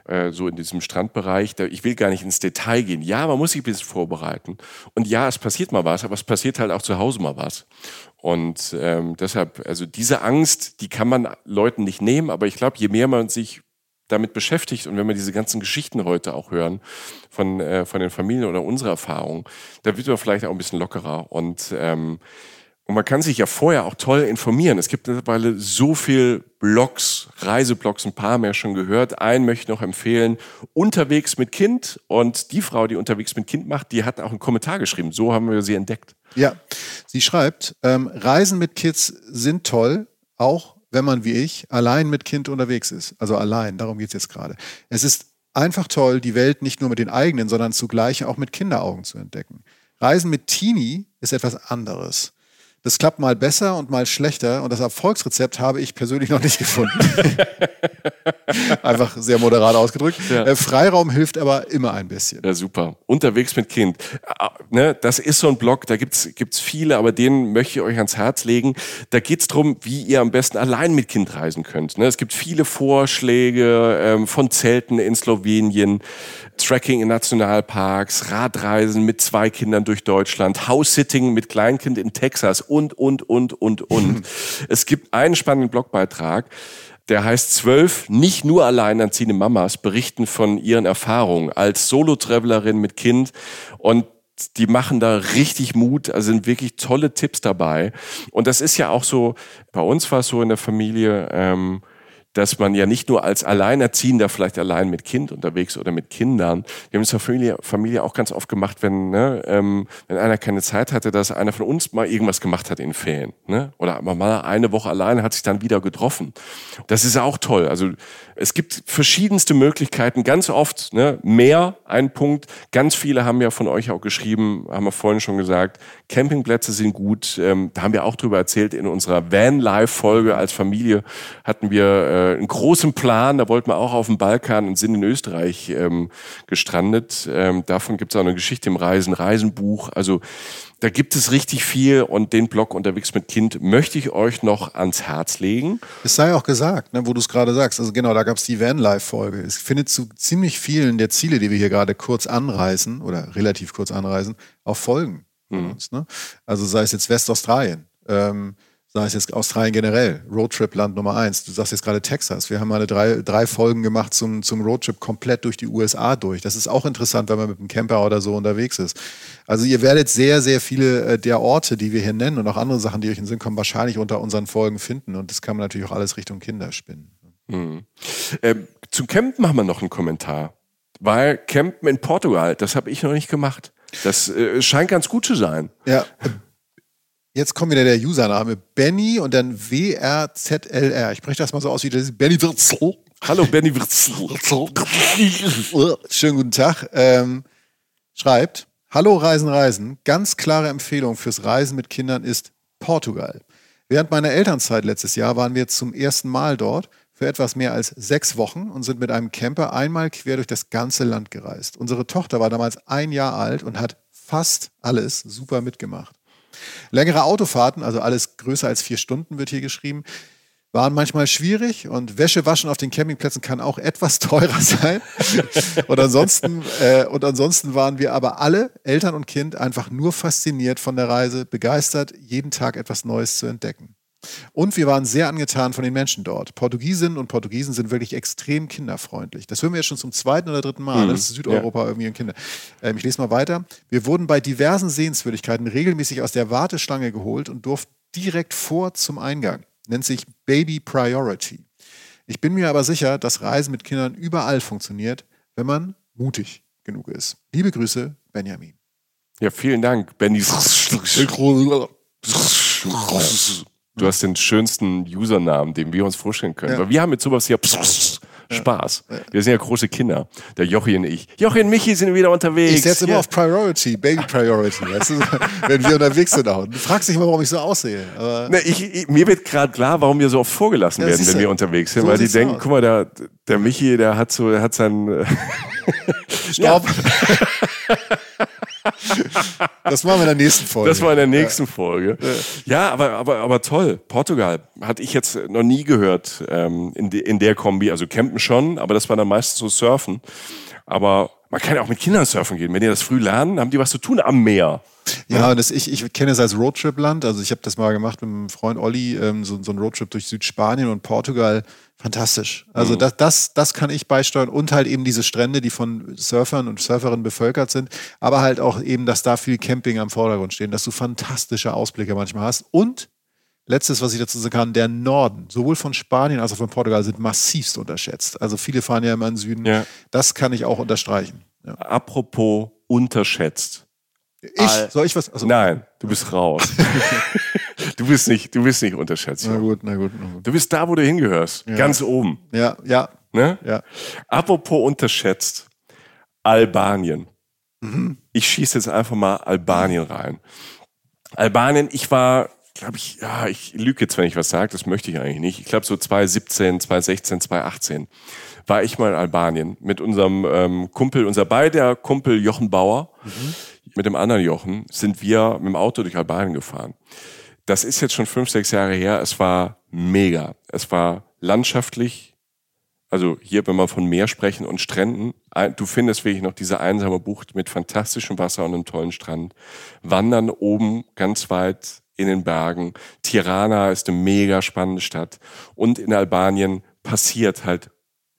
Äh, so in diesem Strandbereich. Da, ich will gar nicht ins Detail gehen. Ja, man muss sich ein bisschen vorbereiten. Und ja, es passiert mal was, aber es passiert halt auch zu Hause mal was. Und ähm, deshalb, also diese Angst, die kann man Leuten nicht nehmen, aber ich glaube, je mehr man sich damit beschäftigt und wenn wir diese ganzen Geschichten heute auch hören von, äh, von den Familien oder unserer Erfahrung, da wird man vielleicht auch ein bisschen lockerer und ähm, Und man kann sich ja vorher auch toll informieren. Es gibt mittlerweile so viel Blogs, Reiseblogs, ein paar mehr schon gehört. Einen möchte ich noch empfehlen, Unterwegs mit Kind. Und die Frau, die Unterwegs mit Kind macht, die hat auch einen Kommentar geschrieben. So haben wir sie entdeckt. Ja, sie schreibt, ähm, Reisen mit Kids sind toll, auch wenn man wie ich allein mit Kind unterwegs ist. Also allein, darum geht es jetzt gerade. Es ist einfach toll, die Welt nicht nur mit den eigenen, sondern zugleich auch mit Kinderaugen zu entdecken. Reisen mit Teenie ist etwas anderes. Das klappt mal besser und mal schlechter und das Erfolgsrezept habe ich persönlich noch nicht gefunden. [laughs] Einfach sehr moderat ausgedrückt. Ja. Äh, Freiraum hilft aber immer ein bisschen. Ja, super. Unterwegs mit Kind. Äh, ne, das ist so ein Blog, da gibt's gibt's viele, aber den möchte ich euch ans Herz legen. Da geht's drum, wie ihr am besten allein mit Kind reisen könnt. Ne, es gibt viele Vorschläge ähm, von Zelten in Slowenien, Tracking in Nationalparks, Radreisen mit zwei Kindern durch Deutschland, House-Sitting mit Kleinkind in Texas und, und, und, und, und. [laughs] es gibt einen spannenden Blogbeitrag, der heißt zwölf nicht nur alleinerziehende Mamas berichten von ihren Erfahrungen als Solo-Travelerin mit Kind und die machen da richtig Mut, also sind wirklich tolle Tipps dabei. Und das ist ja auch so, bei uns war es so in der Familie, ähm, dass man ja nicht nur als Alleinerziehender vielleicht allein mit Kind unterwegs oder mit Kindern, wir haben es der Familie, Familie auch ganz oft gemacht, wenn, ne, ähm, wenn einer keine Zeit hatte, dass einer von uns mal irgendwas gemacht hat in Ferien. Ne? Oder mal eine Woche alleine hat sich dann wieder getroffen. Das ist auch toll. Also es gibt verschiedenste Möglichkeiten, ganz oft ne, mehr, ein Punkt. Ganz viele haben ja von euch auch geschrieben, haben wir vorhin schon gesagt, Campingplätze sind gut. Ähm, da haben wir auch drüber erzählt in unserer Van-Life-Folge als Familie hatten wir äh, einen großen Plan, da wollten wir auch auf dem Balkan und sind in Österreich ähm, gestrandet. Ähm, davon gibt es auch eine Geschichte im Reisen, Reisenbuch. Also da gibt es richtig viel und den Blog unterwegs mit Kind möchte ich euch noch ans Herz legen. Es sei auch gesagt, ne, wo du es gerade sagst. Also genau, da gab es die Vanlife-Folge. Es findet zu ziemlich vielen der Ziele, die wir hier gerade kurz anreißen oder relativ kurz anreißen, auch Folgen mhm. uns. Ne? Also sei es jetzt Westaustralien. Ähm, sei es jetzt Australien generell, Roadtrip-Land Nummer eins. Du sagst jetzt gerade Texas. Wir haben mal drei, drei Folgen gemacht zum, zum Roadtrip komplett durch die USA durch. Das ist auch interessant, wenn man mit einem Camper oder so unterwegs ist. Also ihr werdet sehr, sehr viele äh, der Orte, die wir hier nennen und auch andere Sachen, die euch in den Sinn kommen, wahrscheinlich unter unseren Folgen finden. Und das kann man natürlich auch alles Richtung Kinder spinnen. Mhm. Ähm, zum Campen haben wir noch einen Kommentar. Weil Campen in Portugal, das habe ich noch nicht gemacht. Das äh, scheint ganz gut zu sein. Ja, Jetzt kommt wieder der Username. Benny und dann WRZLR. Ich spreche das mal so aus wie das Benny Wirzel. Hallo Benny Wirzel. Schönen guten Tag. Ähm, schreibt, Hallo Reisen, Reisen. Ganz klare Empfehlung fürs Reisen mit Kindern ist Portugal. Während meiner Elternzeit letztes Jahr waren wir zum ersten Mal dort für etwas mehr als sechs Wochen und sind mit einem Camper einmal quer durch das ganze Land gereist. Unsere Tochter war damals ein Jahr alt und hat fast alles super mitgemacht. Längere Autofahrten, also alles größer als vier Stunden wird hier geschrieben, waren manchmal schwierig und Wäsche waschen auf den Campingplätzen kann auch etwas [laughs] teurer sein. und, ansonsten, äh, und ansonsten waren wir aber alle, Eltern und Kind, einfach nur fasziniert von der Reise, begeistert, jeden Tag etwas Neues zu entdecken. Und wir waren sehr angetan von den Menschen dort. Portugiesinnen und Portugiesen sind wirklich extrem kinderfreundlich. Das hören wir jetzt schon zum zweiten oder dritten Mal. Mhm. Das ist Südeuropa ja. irgendwie ein Kinder. Ähm, ich lese mal weiter. Wir wurden bei diversen Sehenswürdigkeiten regelmäßig aus der Warteschlange geholt und durften direkt vor zum Eingang. Nennt sich Baby Priority. Ich bin mir aber sicher, dass Reisen mit Kindern überall funktioniert, wenn man mutig genug ist. Liebe Grüße, Benjamin. Ja, vielen Dank, Benny. [laughs] Du hast den schönsten Usernamen, den wir uns vorstellen können. Ja. Weil wir haben mit sowas hier pss, Spaß. Ja. Wir sind ja große Kinder. Der Jochi und ich. Jochi und Michi sind wieder unterwegs. Ich setze immer auf Priority, Baby Priority. weißt du, [laughs] wenn wir unterwegs sind. Auch. Du fragst dich immer, warum ich so aussehe. Ne, ich, ich, mir wird gerade klar, warum wir so oft vorgelassen werden, wenn wir unterwegs sind. So weil die denken, aus. guck mal, der, der Michi, der hat so, der hat seinen Stopp. [laughs] [laughs] das machen wir in der nächsten Folge. Das war in der nächsten ja. Folge. Ja, aber, aber, aber toll. Portugal hatte ich jetzt noch nie gehört ähm, in, de, in der Kombi. Also campen schon, aber das war dann meistens so Surfen. Aber man kann ja auch mit Kindern surfen gehen. Wenn die das früh lernen, haben die was zu tun am Meer. Ja, das, ich, ich kenne es als Roadtrip-Land. Also ich habe das mal gemacht mit meinem Freund Olli, ähm, so, so ein Roadtrip durch Südspanien und Portugal. Fantastisch. Also mhm. das, das, das kann ich beisteuern und halt eben diese Strände, die von Surfern und Surferinnen bevölkert sind, aber halt auch eben, dass da viel Camping am Vordergrund stehen, dass du fantastische Ausblicke manchmal hast. Und letztes, was ich dazu sagen kann, der Norden, sowohl von Spanien als auch von Portugal, sind massivst unterschätzt. Also viele fahren ja immer in den Süden. Ja. Das kann ich auch unterstreichen. Ja. Apropos unterschätzt. Ich? Soll ich was? Also, Nein, du bist raus. [laughs] du bist nicht, du bist nicht unterschätzt. Na gut, na gut, na gut. Du bist da, wo du hingehörst. Ja. Ganz oben. Ja, ja. Ne? Ja. Apropos unterschätzt. Albanien. Mhm. Ich schieße jetzt einfach mal Albanien rein. Albanien, ich war, glaube ich, ja, ich lüge jetzt, wenn ich was sage, das möchte ich eigentlich nicht. Ich glaube so 2017, 2016, 2018 war ich mal in Albanien mit unserem ähm, Kumpel, unser beider Kumpel Jochen Bauer. Mhm mit dem anderen Jochen sind wir mit dem Auto durch Albanien gefahren. Das ist jetzt schon fünf, sechs Jahre her. Es war mega. Es war landschaftlich. Also hier, wenn wir von Meer sprechen und Stränden, du findest wirklich noch diese einsame Bucht mit fantastischem Wasser und einem tollen Strand. Wandern oben ganz weit in den Bergen. Tirana ist eine mega spannende Stadt. Und in Albanien passiert halt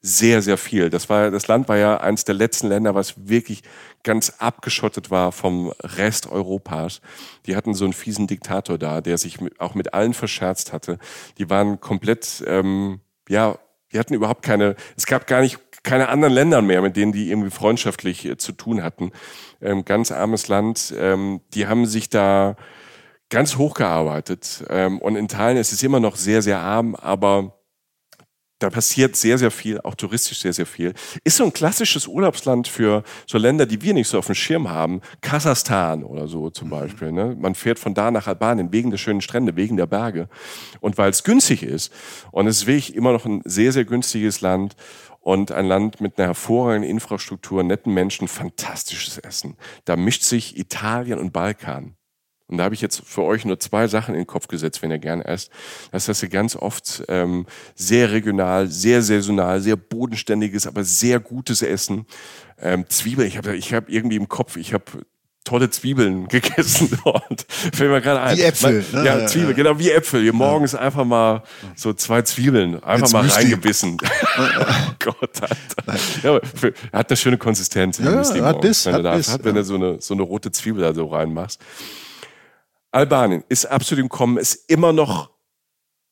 sehr, sehr viel. Das war, das Land war ja eines der letzten Länder, was wirklich ganz abgeschottet war vom Rest Europas. Die hatten so einen fiesen Diktator da, der sich auch mit allen verscherzt hatte. Die waren komplett, ähm, ja, die hatten überhaupt keine, es gab gar nicht keine anderen Länder mehr, mit denen die irgendwie freundschaftlich äh, zu tun hatten. Ähm, ganz armes Land. Ähm, die haben sich da ganz hochgearbeitet. Ähm, und in Teilen ist es immer noch sehr, sehr arm, aber da passiert sehr, sehr viel, auch touristisch sehr, sehr viel. Ist so ein klassisches Urlaubsland für so Länder, die wir nicht so auf dem Schirm haben. Kasachstan oder so zum mhm. Beispiel. Ne? Man fährt von da nach Albanien wegen der schönen Strände, wegen der Berge. Und weil es günstig ist. Und es ist wirklich immer noch ein sehr, sehr günstiges Land und ein Land mit einer hervorragenden Infrastruktur, netten Menschen, fantastisches Essen. Da mischt sich Italien und Balkan. Und da habe ich jetzt für euch nur zwei Sachen in den Kopf gesetzt, wenn ihr gerne esst. Das heißt, ihr ganz oft ähm, sehr regional, sehr saisonal, sehr bodenständiges, aber sehr gutes Essen. Ähm, Zwiebeln, ich habe ich hab irgendwie im Kopf, ich habe tolle Zwiebeln [laughs] gegessen dort. Fällt mir gerade ein. Wie Äpfel. Ne? Ja, Zwiebeln, ja. genau wie Äpfel. Hier morgens ja. einfach mal so zwei Zwiebeln, einfach Jetzt mal reingebissen. [laughs] oh Gott, Alter. Ja, für, hat eine schöne Konsistenz. Ja, hat bis, wenn hat du bis, hat, wenn du so eine, so eine rote Zwiebel da so reinmachst. Albanien ist absolut im Kommen, ist immer noch,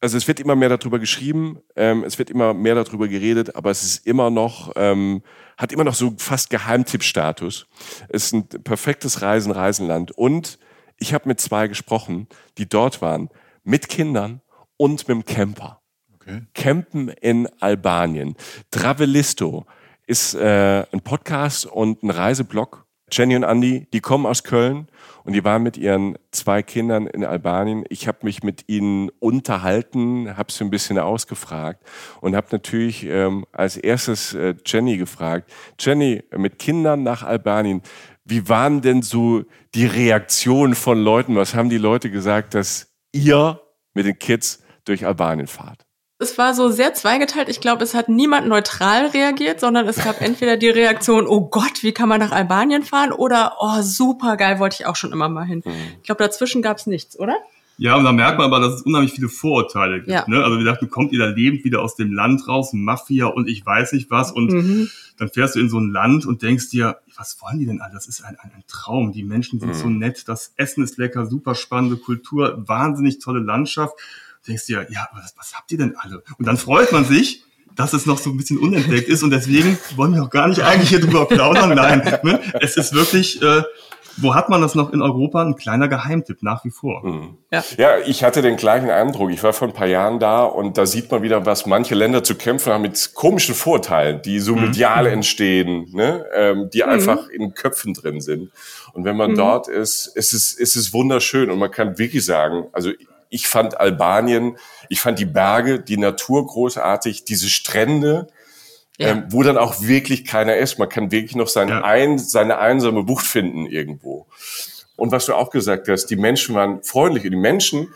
also es wird immer mehr darüber geschrieben, ähm, es wird immer mehr darüber geredet, aber es ist immer noch, ähm, hat immer noch so fast Geheimtippstatus. Es ist ein perfektes Reisen, Reisenland. Und ich habe mit zwei gesprochen, die dort waren, mit Kindern und mit dem Camper. Okay. Campen in Albanien. Travelisto ist äh, ein Podcast und ein Reiseblog. Jenny und Andy, die kommen aus Köln und die waren mit ihren zwei Kindern in Albanien. Ich habe mich mit ihnen unterhalten, habe sie ein bisschen ausgefragt und habe natürlich ähm, als erstes äh, Jenny gefragt, Jenny, mit Kindern nach Albanien, wie waren denn so die Reaktionen von Leuten? Was haben die Leute gesagt, dass ihr mit den Kids durch Albanien fahrt? Es war so sehr zweigeteilt. Ich glaube, es hat niemand neutral reagiert, sondern es gab entweder die Reaktion, oh Gott, wie kann man nach Albanien fahren? Oder, oh, super geil, wollte ich auch schon immer mal hin. Ich glaube, dazwischen gab es nichts, oder? Ja, und da merkt man aber, dass es unheimlich viele Vorurteile gibt. Ja. Ne? Also wir dachten, kommt ihr da lebend wieder aus dem Land raus, Mafia und ich weiß nicht was. Und mhm. dann fährst du in so ein Land und denkst dir, was wollen die denn alle? Das ist ein, ein, ein Traum. Die Menschen sind mhm. so nett, das Essen ist lecker, super spannende Kultur, wahnsinnig tolle Landschaft denkst dir, ja, was, was habt ihr denn alle? Und dann freut man sich, dass es noch so ein bisschen unentdeckt ist und deswegen wollen wir auch gar nicht eigentlich hier drüber plaudern. Nein, ne? es ist wirklich, äh, wo hat man das noch in Europa? Ein kleiner Geheimtipp nach wie vor. Mhm. Ja. ja, ich hatte den gleichen Eindruck. Ich war vor ein paar Jahren da und da sieht man wieder, was manche Länder zu kämpfen haben mit komischen Vorteilen, die so mhm. medial mhm. entstehen, ne? ähm, die mhm. einfach in Köpfen drin sind. Und wenn man mhm. dort ist, ist es, ist es wunderschön und man kann wirklich sagen, also ich fand Albanien, ich fand die Berge, die Natur großartig, diese Strände, ja. ähm, wo dann auch wirklich keiner ist. Man kann wirklich noch seine, ja. ein, seine einsame Bucht finden irgendwo. Und was du auch gesagt hast, die Menschen waren freundlich und die Menschen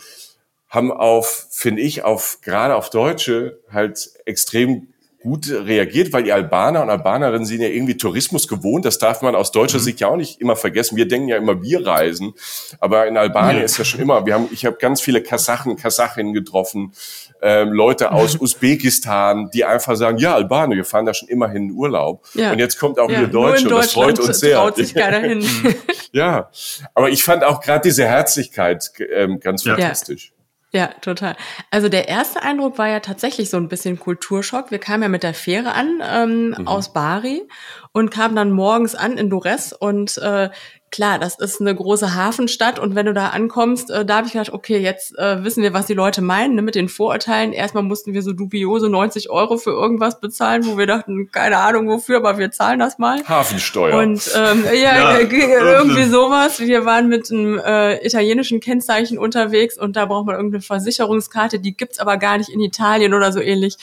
haben auf, finde ich, auf gerade auf Deutsche halt extrem gut reagiert, weil die Albaner und Albanerinnen sind ja irgendwie Tourismus gewohnt. Das darf man aus deutscher mhm. Sicht ja auch nicht immer vergessen. Wir denken ja immer, wir reisen. Aber in Albanien ja. ist ja schon immer, wir haben, ich habe ganz viele Kasachen, Kasachinnen getroffen, ähm, Leute aus [laughs] Usbekistan, die einfach sagen, ja, Albanien, wir fahren da schon immer hin in Urlaub. Ja. Und jetzt kommt auch ja, hier Deutsche und das freut uns sehr. Traut sich keiner hin. [laughs] ja, aber ich fand auch gerade diese Herzlichkeit ähm, ganz fantastisch. Ja, total. Also der erste Eindruck war ja tatsächlich so ein bisschen Kulturschock. Wir kamen ja mit der Fähre an ähm, mhm. aus Bari und kamen dann morgens an in Dures und äh, klar, das ist eine große Hafenstadt und wenn du da ankommst, äh, da habe ich gedacht, okay, jetzt äh, wissen wir, was die Leute meinen ne, mit den Vorurteilen. Erstmal mussten wir so dubiose 90 Euro für irgendwas bezahlen, wo wir dachten, keine Ahnung wofür, aber wir zahlen das mal. Hafensteuer. Und ähm, [laughs] ja, ja irgendwie sowas. Wir waren mit einem äh, italienischen Kennzeichen unterwegs und da braucht man irgendeine Versicherungskarte, die gibt's aber gar nicht in Italien oder so ähnlich.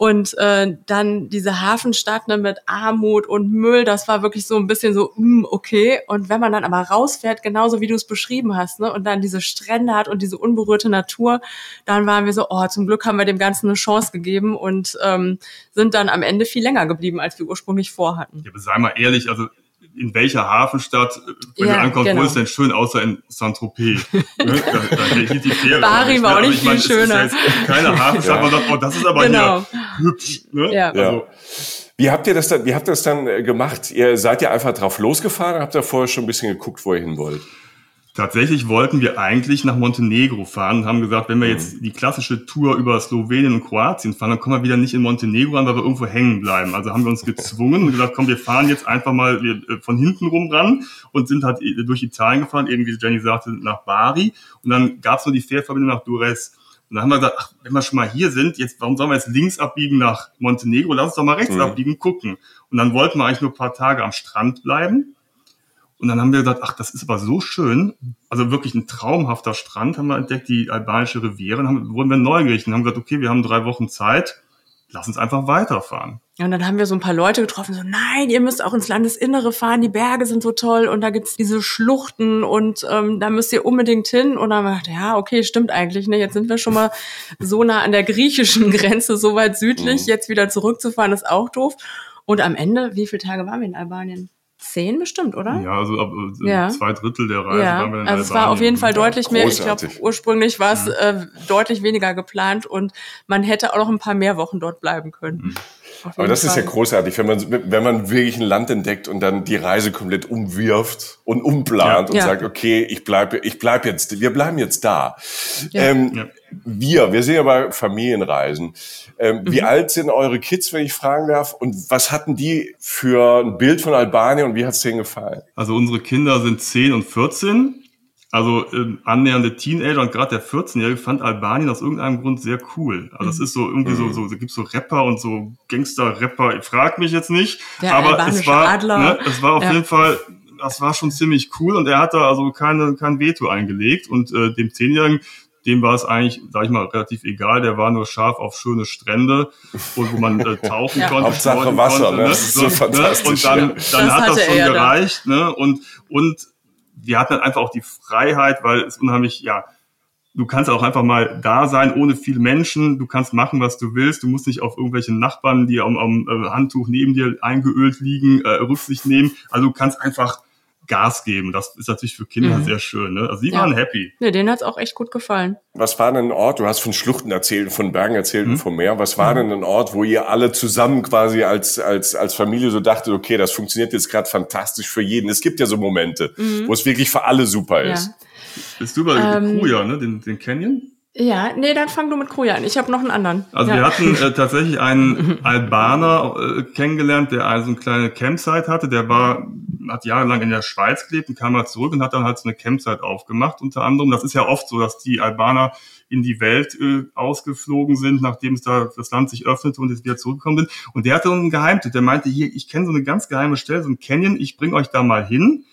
Und äh, dann diese Hafenstadt ne, mit Armut und Müll, das war wirklich so ein bisschen so, mm, okay. Und wenn man dann aber rausfährt, genauso wie du es beschrieben hast, ne, und dann diese Strände hat und diese unberührte Natur, dann waren wir so, oh, zum Glück haben wir dem Ganzen eine Chance gegeben und ähm, sind dann am Ende viel länger geblieben, als wir ursprünglich vorhatten. Ja, aber sei mal ehrlich, also in welcher Hafenstadt, wenn ja, du ankommst, genau. wo ist denn schön, außer in Saint-Tropez? [laughs] ne? da, da hielt die Fähre. Bari war auch nicht viel schöner. Ist ja keine Hafenstadt, ja. man sagt, oh, das ist aber genau. hier hübsch. Ne? Ja. Also, wie habt ihr das dann, wie habt ihr das dann äh, gemacht? Ihr seid ja einfach drauf losgefahren, habt ihr vorher schon ein bisschen geguckt, wo ihr hin wollt? Tatsächlich wollten wir eigentlich nach Montenegro fahren und haben gesagt, wenn wir jetzt mhm. die klassische Tour über Slowenien und Kroatien fahren, dann kommen wir wieder nicht in Montenegro an, weil wir irgendwo hängen bleiben. Also haben wir uns gezwungen und gesagt, komm, wir fahren jetzt einfach mal äh, von hinten rum ran und sind halt äh, durch Italien gefahren, eben wie Jenny sagte, nach Bari. Und dann gab es nur die Fährverbindung nach Dures. Und dann haben wir gesagt, ach, wenn wir schon mal hier sind, jetzt, warum sollen wir jetzt links abbiegen nach Montenegro? Lass uns doch mal rechts mhm. abbiegen, gucken. Und dann wollten wir eigentlich nur ein paar Tage am Strand bleiben und dann haben wir gesagt, ach, das ist aber so schön. Also wirklich ein traumhafter Strand haben wir entdeckt, die albanische Riviere. Und haben, wurden wir neugierig und haben gesagt, okay, wir haben drei Wochen Zeit. Lass uns einfach weiterfahren. Und dann haben wir so ein paar Leute getroffen, so, nein, ihr müsst auch ins Landesinnere fahren, die Berge sind so toll und da gibt's diese Schluchten und ähm, da müsst ihr unbedingt hin. Und dann haben wir gedacht, ja, okay, stimmt eigentlich. Ne? Jetzt sind wir schon mal so nah an der griechischen [laughs] Grenze, so weit südlich. Mhm. Jetzt wieder zurückzufahren, ist auch doof. Und am Ende, wie viele Tage waren wir in Albanien? Zehn bestimmt, oder? Ja, also ab, äh, ja. zwei Drittel der Reise ja. waren wir in Also es war auf jeden Fall deutlich mehr. Ich glaube, ursprünglich war es äh, deutlich weniger geplant und man hätte auch noch ein paar mehr Wochen dort bleiben können. Mhm. Aber das Fall. ist ja großartig, wenn man, wenn man wirklich ein Land entdeckt und dann die Reise komplett umwirft und umplant ja. und ja. sagt, okay, ich bleibe, ich bleib jetzt, wir bleiben jetzt da. Ja. Ähm, wir, wir sind ja bei Familienreisen. Ähm, mhm. Wie alt sind eure Kids, wenn ich fragen darf? Und was hatten die für ein Bild von Albanien und wie hat es denen gefallen? Also unsere Kinder sind 10 und 14. Also äh, annähernde Teenager und gerade der 14-Jährige fand Albanien aus irgendeinem Grund sehr cool. Also es mhm. ist so irgendwie so, so, da gibt's so Rapper und so Gangster-Rapper, ich frag mich jetzt nicht. Der aber es war, Adler. Ne, es war auf ja. jeden Fall, das war schon ziemlich cool und er hat da also keine, kein Veto eingelegt und äh, dem Zehnjährigen dem war es eigentlich, sag ich mal, relativ egal. Der war nur scharf auf schöne Strände, und wo man äh, [laughs] tauchen ja. konnte. Hauptsache Wasser, konnte, ne? Das ist so, so fantastisch. Ne? Und dann, dann das hat das schon gereicht. Da. Ne? Und, und wir hatten dann einfach auch die Freiheit, weil es unheimlich, ja, du kannst auch einfach mal da sein, ohne viele Menschen. Du kannst machen, was du willst. Du musst nicht auf irgendwelche Nachbarn, die am, am äh, Handtuch neben dir eingeölt liegen, äh, Rücksicht nehmen. Also du kannst einfach Gas geben. Das ist natürlich für Kinder mhm. sehr schön. Ne? Also die ja. waren happy. Ja, denen hat's auch echt gut gefallen. Was war denn ein Ort, du hast von Schluchten erzählt, von Bergen erzählt mhm. und vom Meer. Was war mhm. denn ein Ort, wo ihr alle zusammen quasi als, als, als Familie so dachtet, okay, das funktioniert jetzt gerade fantastisch für jeden. Es gibt ja so Momente, mhm. wo es wirklich für alle super ist. Ja. Bist du bei ähm, Kuja, ne? Den, den Canyon? Ja, nee, dann fang du mit Kruja an. Ich habe noch einen anderen. Also ja. wir hatten äh, tatsächlich einen [laughs] Albaner äh, kennengelernt, der also eine kleine Campsite hatte. Der war, hat jahrelang in der Schweiz gelebt und kam mal zurück und hat dann halt so eine Campsite aufgemacht unter anderem. Das ist ja oft so, dass die Albaner in die Welt äh, ausgeflogen sind, nachdem es da das Land sich öffnete und jetzt wieder zurückgekommen sind. Und der hatte einen Geheimtipp. Der meinte, hier, ich kenne so eine ganz geheime Stelle, so ein Canyon, ich bring euch da mal hin.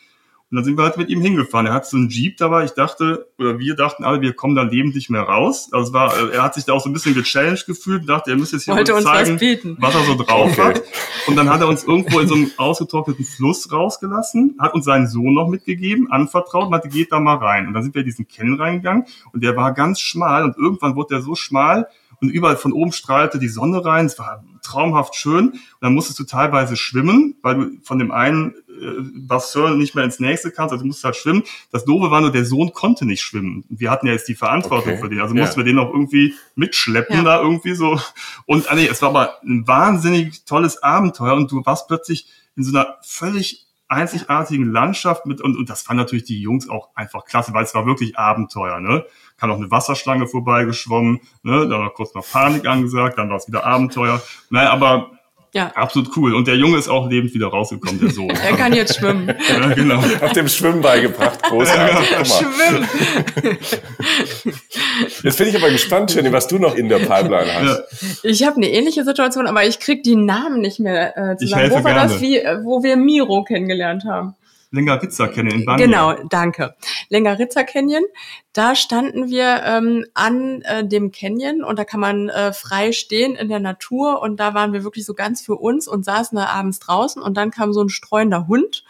Und dann sind wir halt mit ihm hingefahren. Er hat so einen Jeep dabei. Ich dachte, oder wir dachten alle, wir kommen da lebend nicht mehr raus. Also es war, äh, er hat sich da auch so ein bisschen gechallenged gefühlt und dachte, er müsste jetzt hier Wollte zeigen, was, was, er so drauf okay. hat. Und dann hat er uns irgendwo in so einem ausgetrockneten Fluss rausgelassen, hat uns seinen Sohn noch mitgegeben, anvertraut und meinte, geht da mal rein. Und dann sind wir in diesen Canyon reingegangen und der war ganz schmal und irgendwann wurde der so schmal und überall von oben strahlte die Sonne rein. Es war traumhaft schön. Und dann musstest du teilweise schwimmen, weil du von dem einen Bassin nicht mehr ins nächste kannst, also du musst halt schwimmen. Das Doofe war nur, der Sohn konnte nicht schwimmen. Wir hatten ja jetzt die Verantwortung okay. für den, also ja. mussten wir den auch irgendwie mitschleppen ja. da irgendwie so. Und ah, nee, es war aber ein wahnsinnig tolles Abenteuer und du warst plötzlich in so einer völlig einzigartigen Landschaft mit und, und das fanden natürlich die Jungs auch einfach klasse, weil es war wirklich Abenteuer, ne? Kann auch eine Wasserschlange vorbeigeschwommen, ne? Da war kurz noch Panik angesagt, dann war es wieder Abenteuer. Naja, aber ja. Absolut cool. Und der Junge ist auch lebend wieder rausgekommen, der Sohn. er kann jetzt schwimmen. [laughs] ja, genau. Auf dem Schwimmen beigebracht. Großartig. Ja, schwimmen. [laughs] Jetzt bin ich aber gespannt, Jenny, was du noch in der Pipeline hast. Ich habe eine ähnliche Situation, aber ich krieg die Namen nicht mehr äh, zusammen. Wo war gerne. das, wie, äh, wo wir Miro kennengelernt haben? Lengaritza Canyon in Bandia. Genau, danke. Lengaritza Canyon. Da standen wir ähm, an äh, dem Canyon und da kann man äh, frei stehen in der Natur und da waren wir wirklich so ganz für uns und saßen da abends draußen und dann kam so ein streuender Hund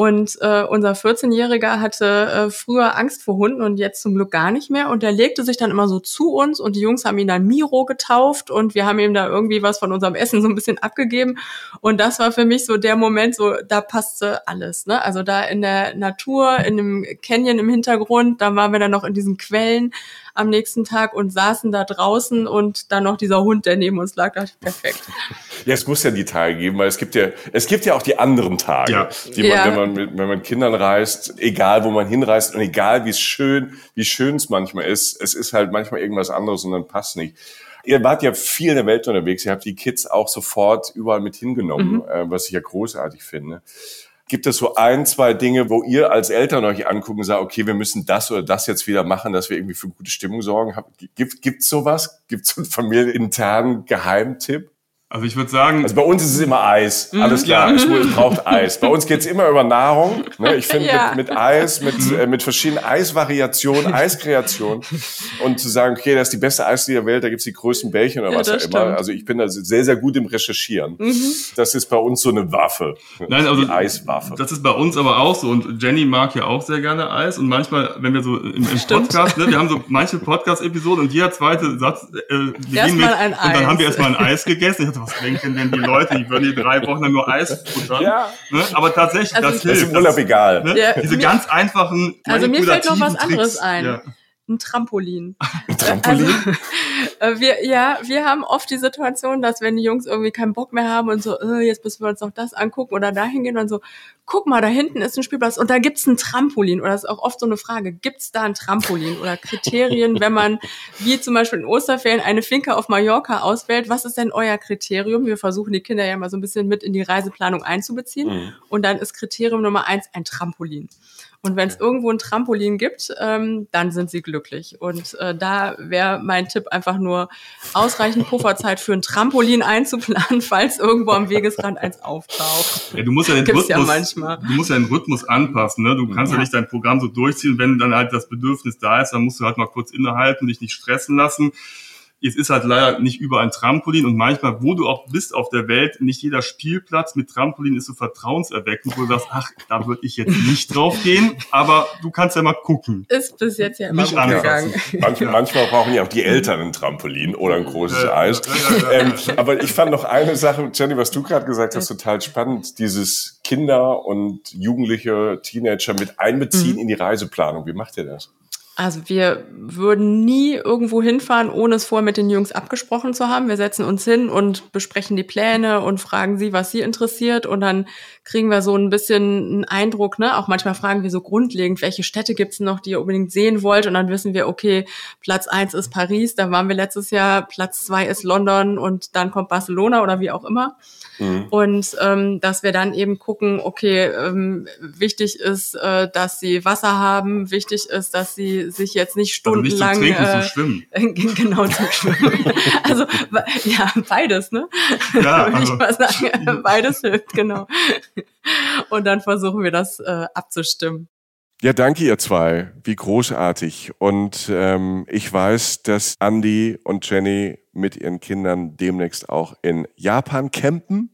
und äh, unser 14-Jähriger hatte äh, früher Angst vor Hunden und jetzt zum Glück gar nicht mehr. Und der legte sich dann immer so zu uns und die Jungs haben ihn dann Miro getauft und wir haben ihm da irgendwie was von unserem Essen so ein bisschen abgegeben. Und das war für mich so der Moment, so da passte alles. Ne? Also da in der Natur, in dem Canyon im Hintergrund, da waren wir dann noch in diesen Quellen am nächsten Tag und saßen da draußen und dann noch dieser Hund, der neben uns lag, dachte ich, perfekt. Ja, es muss ja die Tage geben, weil es gibt ja, es gibt ja auch die anderen Tage, ja. die man, ja. wenn man mit, wenn man Kindern reist, egal wo man hinreist und egal wie schön, wie schön es manchmal ist, es ist halt manchmal irgendwas anderes und dann passt nicht. Ihr wart ja viel in der Welt unterwegs, ihr habt die Kids auch sofort überall mit hingenommen, mhm. äh, was ich ja großartig finde. Gibt es so ein, zwei Dinge, wo ihr als Eltern euch angucken und sagt, okay, wir müssen das oder das jetzt wieder machen, dass wir irgendwie für gute Stimmung sorgen? Gibt es sowas? Gibt es so einen familieninternen Geheimtipp? Also ich würde sagen. Also bei uns ist es immer Eis. Mhm. Alles klar, es braucht Eis. Bei uns geht's immer über Nahrung. Ne? Ich finde ja. mit, mit, Eis, mit, mhm. äh, mit verschiedenen Eisvariationen, Eiskreationen [laughs] und zu sagen, okay, das ist die beste Eisdiele der Welt, da gibt's die größten Bällchen oder ja, was auch immer. Also ich bin da sehr, sehr gut im Recherchieren. Mhm. Das ist bei uns so eine Waffe. Nein, also die Eiswaffe. Das ist bei uns aber auch so. Und Jenny mag ja auch sehr gerne Eis. Und manchmal, wenn wir so im, im Podcast, ne, wir haben so manche Podcast-Episoden und jeder zweite Satz äh, beginnt mit, und dann haben wir erstmal ein Eis gegessen. Was denken denn die Leute? Die würden hier drei Wochen lang nur Eis futtern. Ja. Ne? Aber tatsächlich, also das hilft. Das ist im Urlaub egal. Ne? Ja, Diese ganz einfachen Also mir fällt noch was anderes ein. Ja ein Trampolin. [laughs] Trampolin? Also, [laughs] äh, wir, ja, wir haben oft die Situation, dass wenn die Jungs irgendwie keinen Bock mehr haben und so, äh, jetzt müssen wir uns noch das angucken oder da hingehen und so, guck mal, da hinten ist ein Spielplatz und da gibt's ein Trampolin. Oder das ist auch oft so eine Frage, gibt's da ein Trampolin oder Kriterien, wenn man, wie zum Beispiel in Osterferien, eine Finca auf Mallorca auswählt, was ist denn euer Kriterium? Wir versuchen die Kinder ja mal so ein bisschen mit in die Reiseplanung einzubeziehen. Mhm. Und dann ist Kriterium Nummer eins ein Trampolin. Und wenn es irgendwo ein Trampolin gibt, ähm, dann sind sie glücklich. Und äh, da wäre mein Tipp einfach nur, ausreichend Pufferzeit für ein Trampolin einzuplanen, [laughs] falls irgendwo am Wegesrand eins auftaucht. Ja, du musst ja den Rhythmus, ja du musst ja den Rhythmus anpassen. Ne? Du kannst ja. ja nicht dein Programm so durchziehen. Wenn dann halt das Bedürfnis da ist, dann musst du halt mal kurz innehalten, dich nicht stressen lassen es ist halt leider nicht überall ein Trampolin und manchmal, wo du auch bist auf der Welt, nicht jeder Spielplatz mit Trampolin ist so vertrauenserweckend, wo du sagst, ach, da würde ich jetzt nicht drauf gehen, aber du kannst ja mal gucken. Ist bis jetzt ja immer nicht gegangen. Manchmal, manchmal brauchen ja auch die Eltern ein Trampolin oder ein großes ja, Eis. Ja, ja, ähm, aber ich fand noch eine Sache, Jenny, was du gerade gesagt hast, total spannend, dieses Kinder und Jugendliche, Teenager mit einbeziehen mhm. in die Reiseplanung. Wie macht ihr das? Also wir würden nie irgendwo hinfahren, ohne es vorher mit den Jungs abgesprochen zu haben. Wir setzen uns hin und besprechen die Pläne und fragen sie, was sie interessiert. Und dann kriegen wir so ein bisschen einen Eindruck, ne? Auch manchmal fragen wir so grundlegend, welche Städte gibt's noch, die ihr unbedingt sehen wollt. Und dann wissen wir, okay, Platz eins ist Paris, da waren wir letztes Jahr, Platz zwei ist London und dann kommt Barcelona oder wie auch immer. Mhm. Und ähm, dass wir dann eben gucken, okay, ähm, wichtig ist, äh, dass sie Wasser haben, wichtig ist, dass sie sich jetzt nicht stundenlang also nicht zum Trinken, äh, zum Schwimmen. [laughs] genau zum Schwimmen. [laughs] also ja, beides, ne? Ja, [laughs] Würde also, ich mal sagen, beides hilft, genau. [laughs] Und dann versuchen wir das äh, abzustimmen. Ja, danke ihr zwei. Wie großartig. Und ähm, ich weiß, dass Andy und Jenny mit ihren Kindern demnächst auch in Japan campen.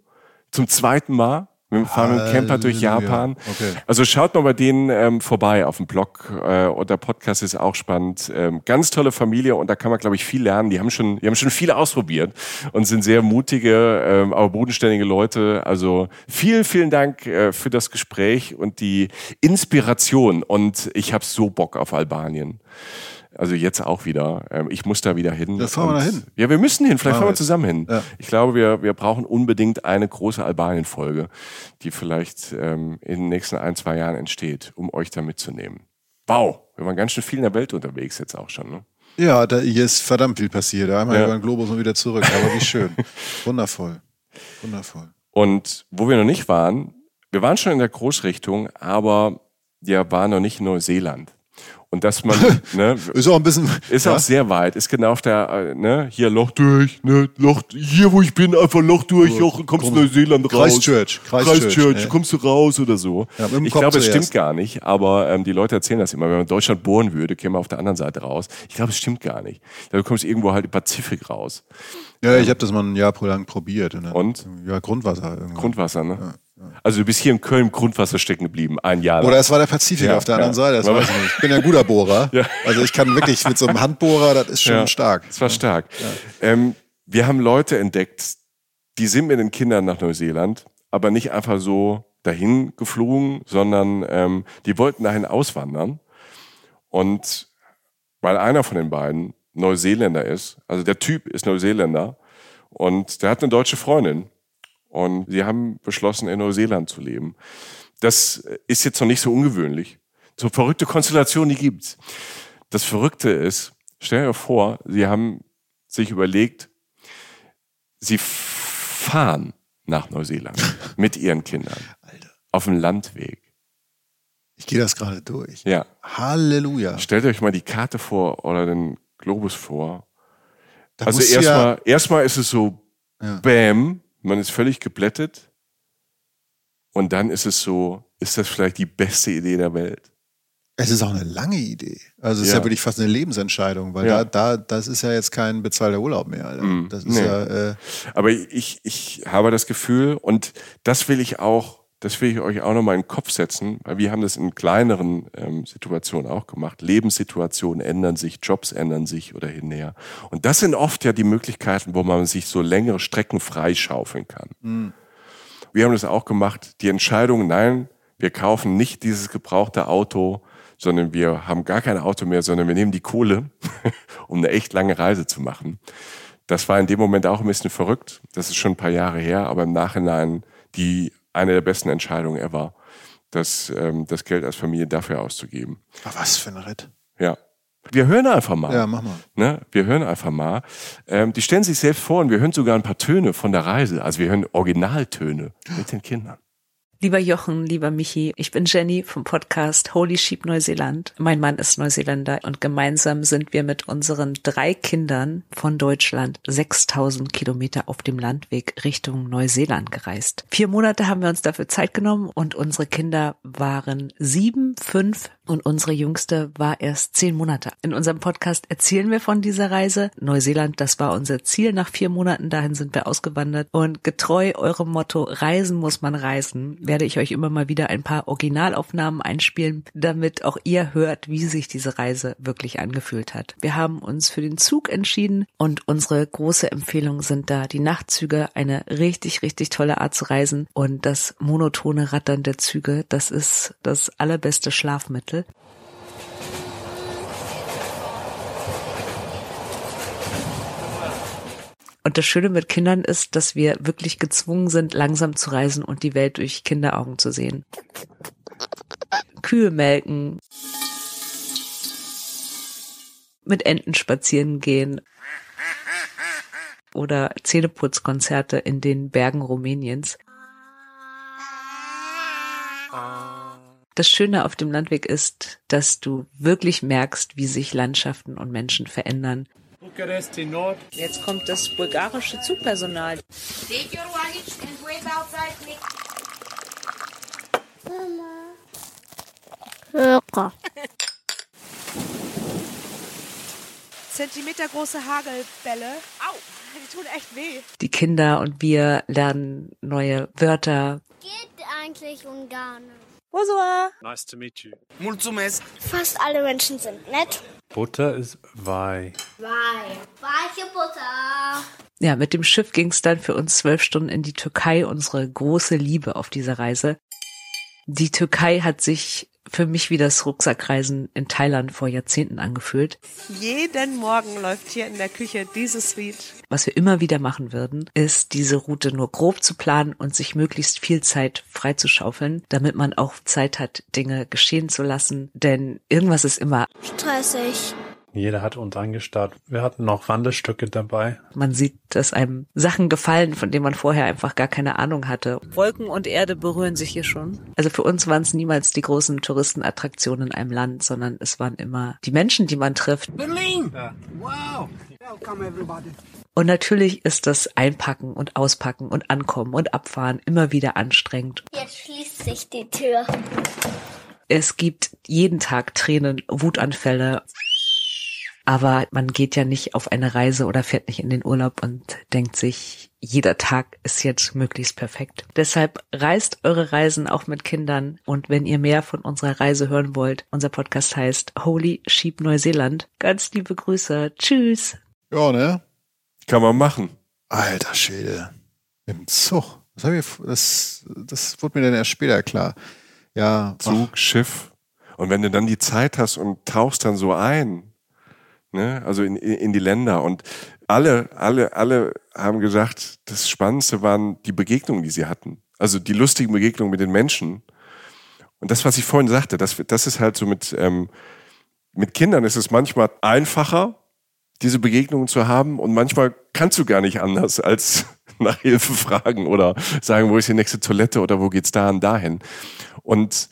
Zum zweiten Mal. Wir fahren mit dem Camper durch Japan. Okay. Also schaut mal bei denen ähm, vorbei auf dem Blog. Äh, und der Podcast ist auch spannend. Ähm, ganz tolle Familie und da kann man, glaube ich, viel lernen. Die haben schon, die haben schon viel ausprobiert und sind sehr mutige, ähm, aber bodenständige Leute. Also vielen, vielen Dank äh, für das Gespräch und die Inspiration. Und ich habe so Bock auf Albanien. Also jetzt auch wieder. Ähm, ich muss da wieder hin. Ja, fahren wir da hin. Ja, wir müssen hin. Vielleicht fahren wir zusammen hin. Ja. Ich glaube, wir, wir brauchen unbedingt eine große Albanien-Folge, die vielleicht ähm, in den nächsten ein, zwei Jahren entsteht, um euch da mitzunehmen. Wow, wir waren ganz schön viel in der Welt unterwegs jetzt auch schon. Ne? Ja, da, hier ist verdammt viel passiert. Einmal ja. über den Globus und wieder zurück. Aber wie schön. [laughs] Wundervoll. Wundervoll. Und wo wir noch nicht waren, wir waren schon in der Großrichtung, aber wir waren noch nicht in Neuseeland. Und dass man, [laughs] ne, ist auch ein bisschen, ist ja? auch sehr weit, ist genau auf der, äh, ne, hier Loch durch, ne, Loch, hier wo ich bin, einfach Loch durch, Loch, kommst du Neuseeland raus. Christchurch, Christchurch, Christchurch ja. kommst du raus oder so. Ja, ich glaube, es stimmt gar nicht, aber ähm, die Leute erzählen das immer, wenn man in Deutschland bohren würde, käme man auf der anderen Seite raus. Ich glaube, es stimmt gar nicht. Du kommst irgendwo halt im Pazifik raus. Ja, ich habe das mal ein Jahr lang probiert. Und? und? Ja, Grundwasser. Irgendwann. Grundwasser, ne? Also du bist hier in Köln im Grundwasser stecken geblieben, ein Jahr lang. Oder es war der Pazifik ja, auf der anderen ja. Seite, das weiß ich nicht. Ich bin ja ein guter Bohrer. [laughs] ja. Also ich kann wirklich mit so einem Handbohrer, das ist schon ja, stark. Das war stark. Ähm, wir haben Leute entdeckt, die sind mit den Kindern nach Neuseeland, aber nicht einfach so dahin geflogen, sondern ähm, die wollten dahin auswandern. Und weil einer von den beiden Neuseeländer ist, also der Typ ist Neuseeländer und der hat eine deutsche Freundin und sie haben beschlossen, in Neuseeland zu leben. Das ist jetzt noch nicht so ungewöhnlich. So verrückte Konstellationen, die gibt's. Das Verrückte ist, stell dir vor, sie haben sich überlegt, sie fahren nach Neuseeland [laughs] mit ihren Kindern Alter. auf dem Landweg. Ich gehe das gerade durch. Ja. Halleluja. Stellt euch mal die Karte vor oder den Globus vor. Da also erstmal ja erstmal ist es so ja. Bam, man ist völlig geblättet und dann ist es so, ist das vielleicht die beste Idee der Welt? Es ist auch eine lange Idee. Also es ja. ist ja wirklich fast eine Lebensentscheidung, weil ja. da, da, das ist ja jetzt kein bezahlter Urlaub mehr. Mm, das ist nee. ja. Äh Aber ich, ich habe das Gefühl, und das will ich auch das will ich euch auch nochmal in den Kopf setzen, weil wir haben das in kleineren ähm, Situationen auch gemacht. Lebenssituationen ändern sich, Jobs ändern sich oder hinher. Und das sind oft ja die Möglichkeiten, wo man sich so längere Strecken freischaufeln kann. Mhm. Wir haben das auch gemacht. Die Entscheidung, nein, wir kaufen nicht dieses gebrauchte Auto, sondern wir haben gar kein Auto mehr, sondern wir nehmen die Kohle, [laughs] um eine echt lange Reise zu machen. Das war in dem Moment auch ein bisschen verrückt. Das ist schon ein paar Jahre her, aber im Nachhinein die eine der besten Entscheidungen ever, das, ähm, das Geld als Familie dafür auszugeben. Ach, was für ein Ritt. Ja. Wir hören einfach mal. Ja, mach mal. Ne? Wir hören einfach mal. Ähm, die stellen sich selbst vor und wir hören sogar ein paar Töne von der Reise. Also wir hören Originaltöne mit den Kindern. Lieber Jochen, lieber Michi, ich bin Jenny vom Podcast Holy Sheep Neuseeland. Mein Mann ist Neuseeländer und gemeinsam sind wir mit unseren drei Kindern von Deutschland 6000 Kilometer auf dem Landweg Richtung Neuseeland gereist. Vier Monate haben wir uns dafür Zeit genommen und unsere Kinder waren sieben, fünf und unsere Jüngste war erst zehn Monate. In unserem Podcast erzählen wir von dieser Reise. Neuseeland, das war unser Ziel. Nach vier Monaten dahin sind wir ausgewandert und getreu eurem Motto Reisen muss man reisen werde ich euch immer mal wieder ein paar Originalaufnahmen einspielen, damit auch ihr hört, wie sich diese Reise wirklich angefühlt hat. Wir haben uns für den Zug entschieden und unsere große Empfehlung sind da die Nachtzüge, eine richtig, richtig tolle Art zu reisen und das monotone Rattern der Züge, das ist das allerbeste Schlafmittel. Und das Schöne mit Kindern ist, dass wir wirklich gezwungen sind, langsam zu reisen und die Welt durch Kinderaugen zu sehen. Kühe melken, mit Enten spazieren gehen oder Zähneputzkonzerte in den Bergen Rumäniens. Das Schöne auf dem Landweg ist, dass du wirklich merkst, wie sich Landschaften und Menschen verändern, Bukarest in Nord. Jetzt kommt das bulgarische Zugpersonal. Take your luggage and wait outside, please. Mama. Hörer. Zentimeter große Hagelbälle. Au, die tun echt weh. Die Kinder und wir lernen neue Wörter. geht eigentlich Ungarn? Bonsoir. Nice to meet you. Mulțumesc. Fast alle Menschen sind nett. Butter ist Wei. Wei. Weiche Butter. Ja, mit dem Schiff ging es dann für uns zwölf Stunden in die Türkei, unsere große Liebe auf dieser Reise. Die Türkei hat sich für mich wie das Rucksackreisen in Thailand vor Jahrzehnten angefühlt. Jeden Morgen läuft hier in der Küche dieses Lied. Was wir immer wieder machen würden, ist diese Route nur grob zu planen und sich möglichst viel Zeit freizuschaufeln, damit man auch Zeit hat, Dinge geschehen zu lassen. Denn irgendwas ist immer stressig. Jeder hat uns angestarrt. Wir hatten noch Wanderstücke dabei. Man sieht, dass einem Sachen gefallen, von denen man vorher einfach gar keine Ahnung hatte. Wolken und Erde berühren sich hier schon. Also für uns waren es niemals die großen Touristenattraktionen in einem Land, sondern es waren immer die Menschen, die man trifft. Berlin! Ja. Wow! Welcome everybody. Und natürlich ist das Einpacken und Auspacken und Ankommen und Abfahren immer wieder anstrengend. Jetzt schließt sich die Tür. Es gibt jeden Tag Tränen, Wutanfälle. Aber man geht ja nicht auf eine Reise oder fährt nicht in den Urlaub und denkt sich, jeder Tag ist jetzt möglichst perfekt. Deshalb reist eure Reisen auch mit Kindern. Und wenn ihr mehr von unserer Reise hören wollt, unser Podcast heißt Holy Sheep Neuseeland. Ganz liebe Grüße. Tschüss. Ja, ne? Kann man machen. Alter Schwede. Im Zug. Das, hab ich, das, das wurde mir dann erst später klar. Ja. Zug, ach. Schiff. Und wenn du dann die Zeit hast und tauchst dann so ein, ne? also in, in die Länder. Und alle, alle, alle haben gesagt, das Spannendste waren die Begegnungen, die sie hatten. Also die lustigen Begegnungen mit den Menschen. Und das, was ich vorhin sagte, das, das ist halt so mit, ähm, mit Kindern ist es manchmal einfacher, diese Begegnungen zu haben. Und manchmal kannst du gar nicht anders, [laughs] als nach Hilfe fragen oder sagen, wo ist die nächste Toilette oder wo geht's da und dahin. Und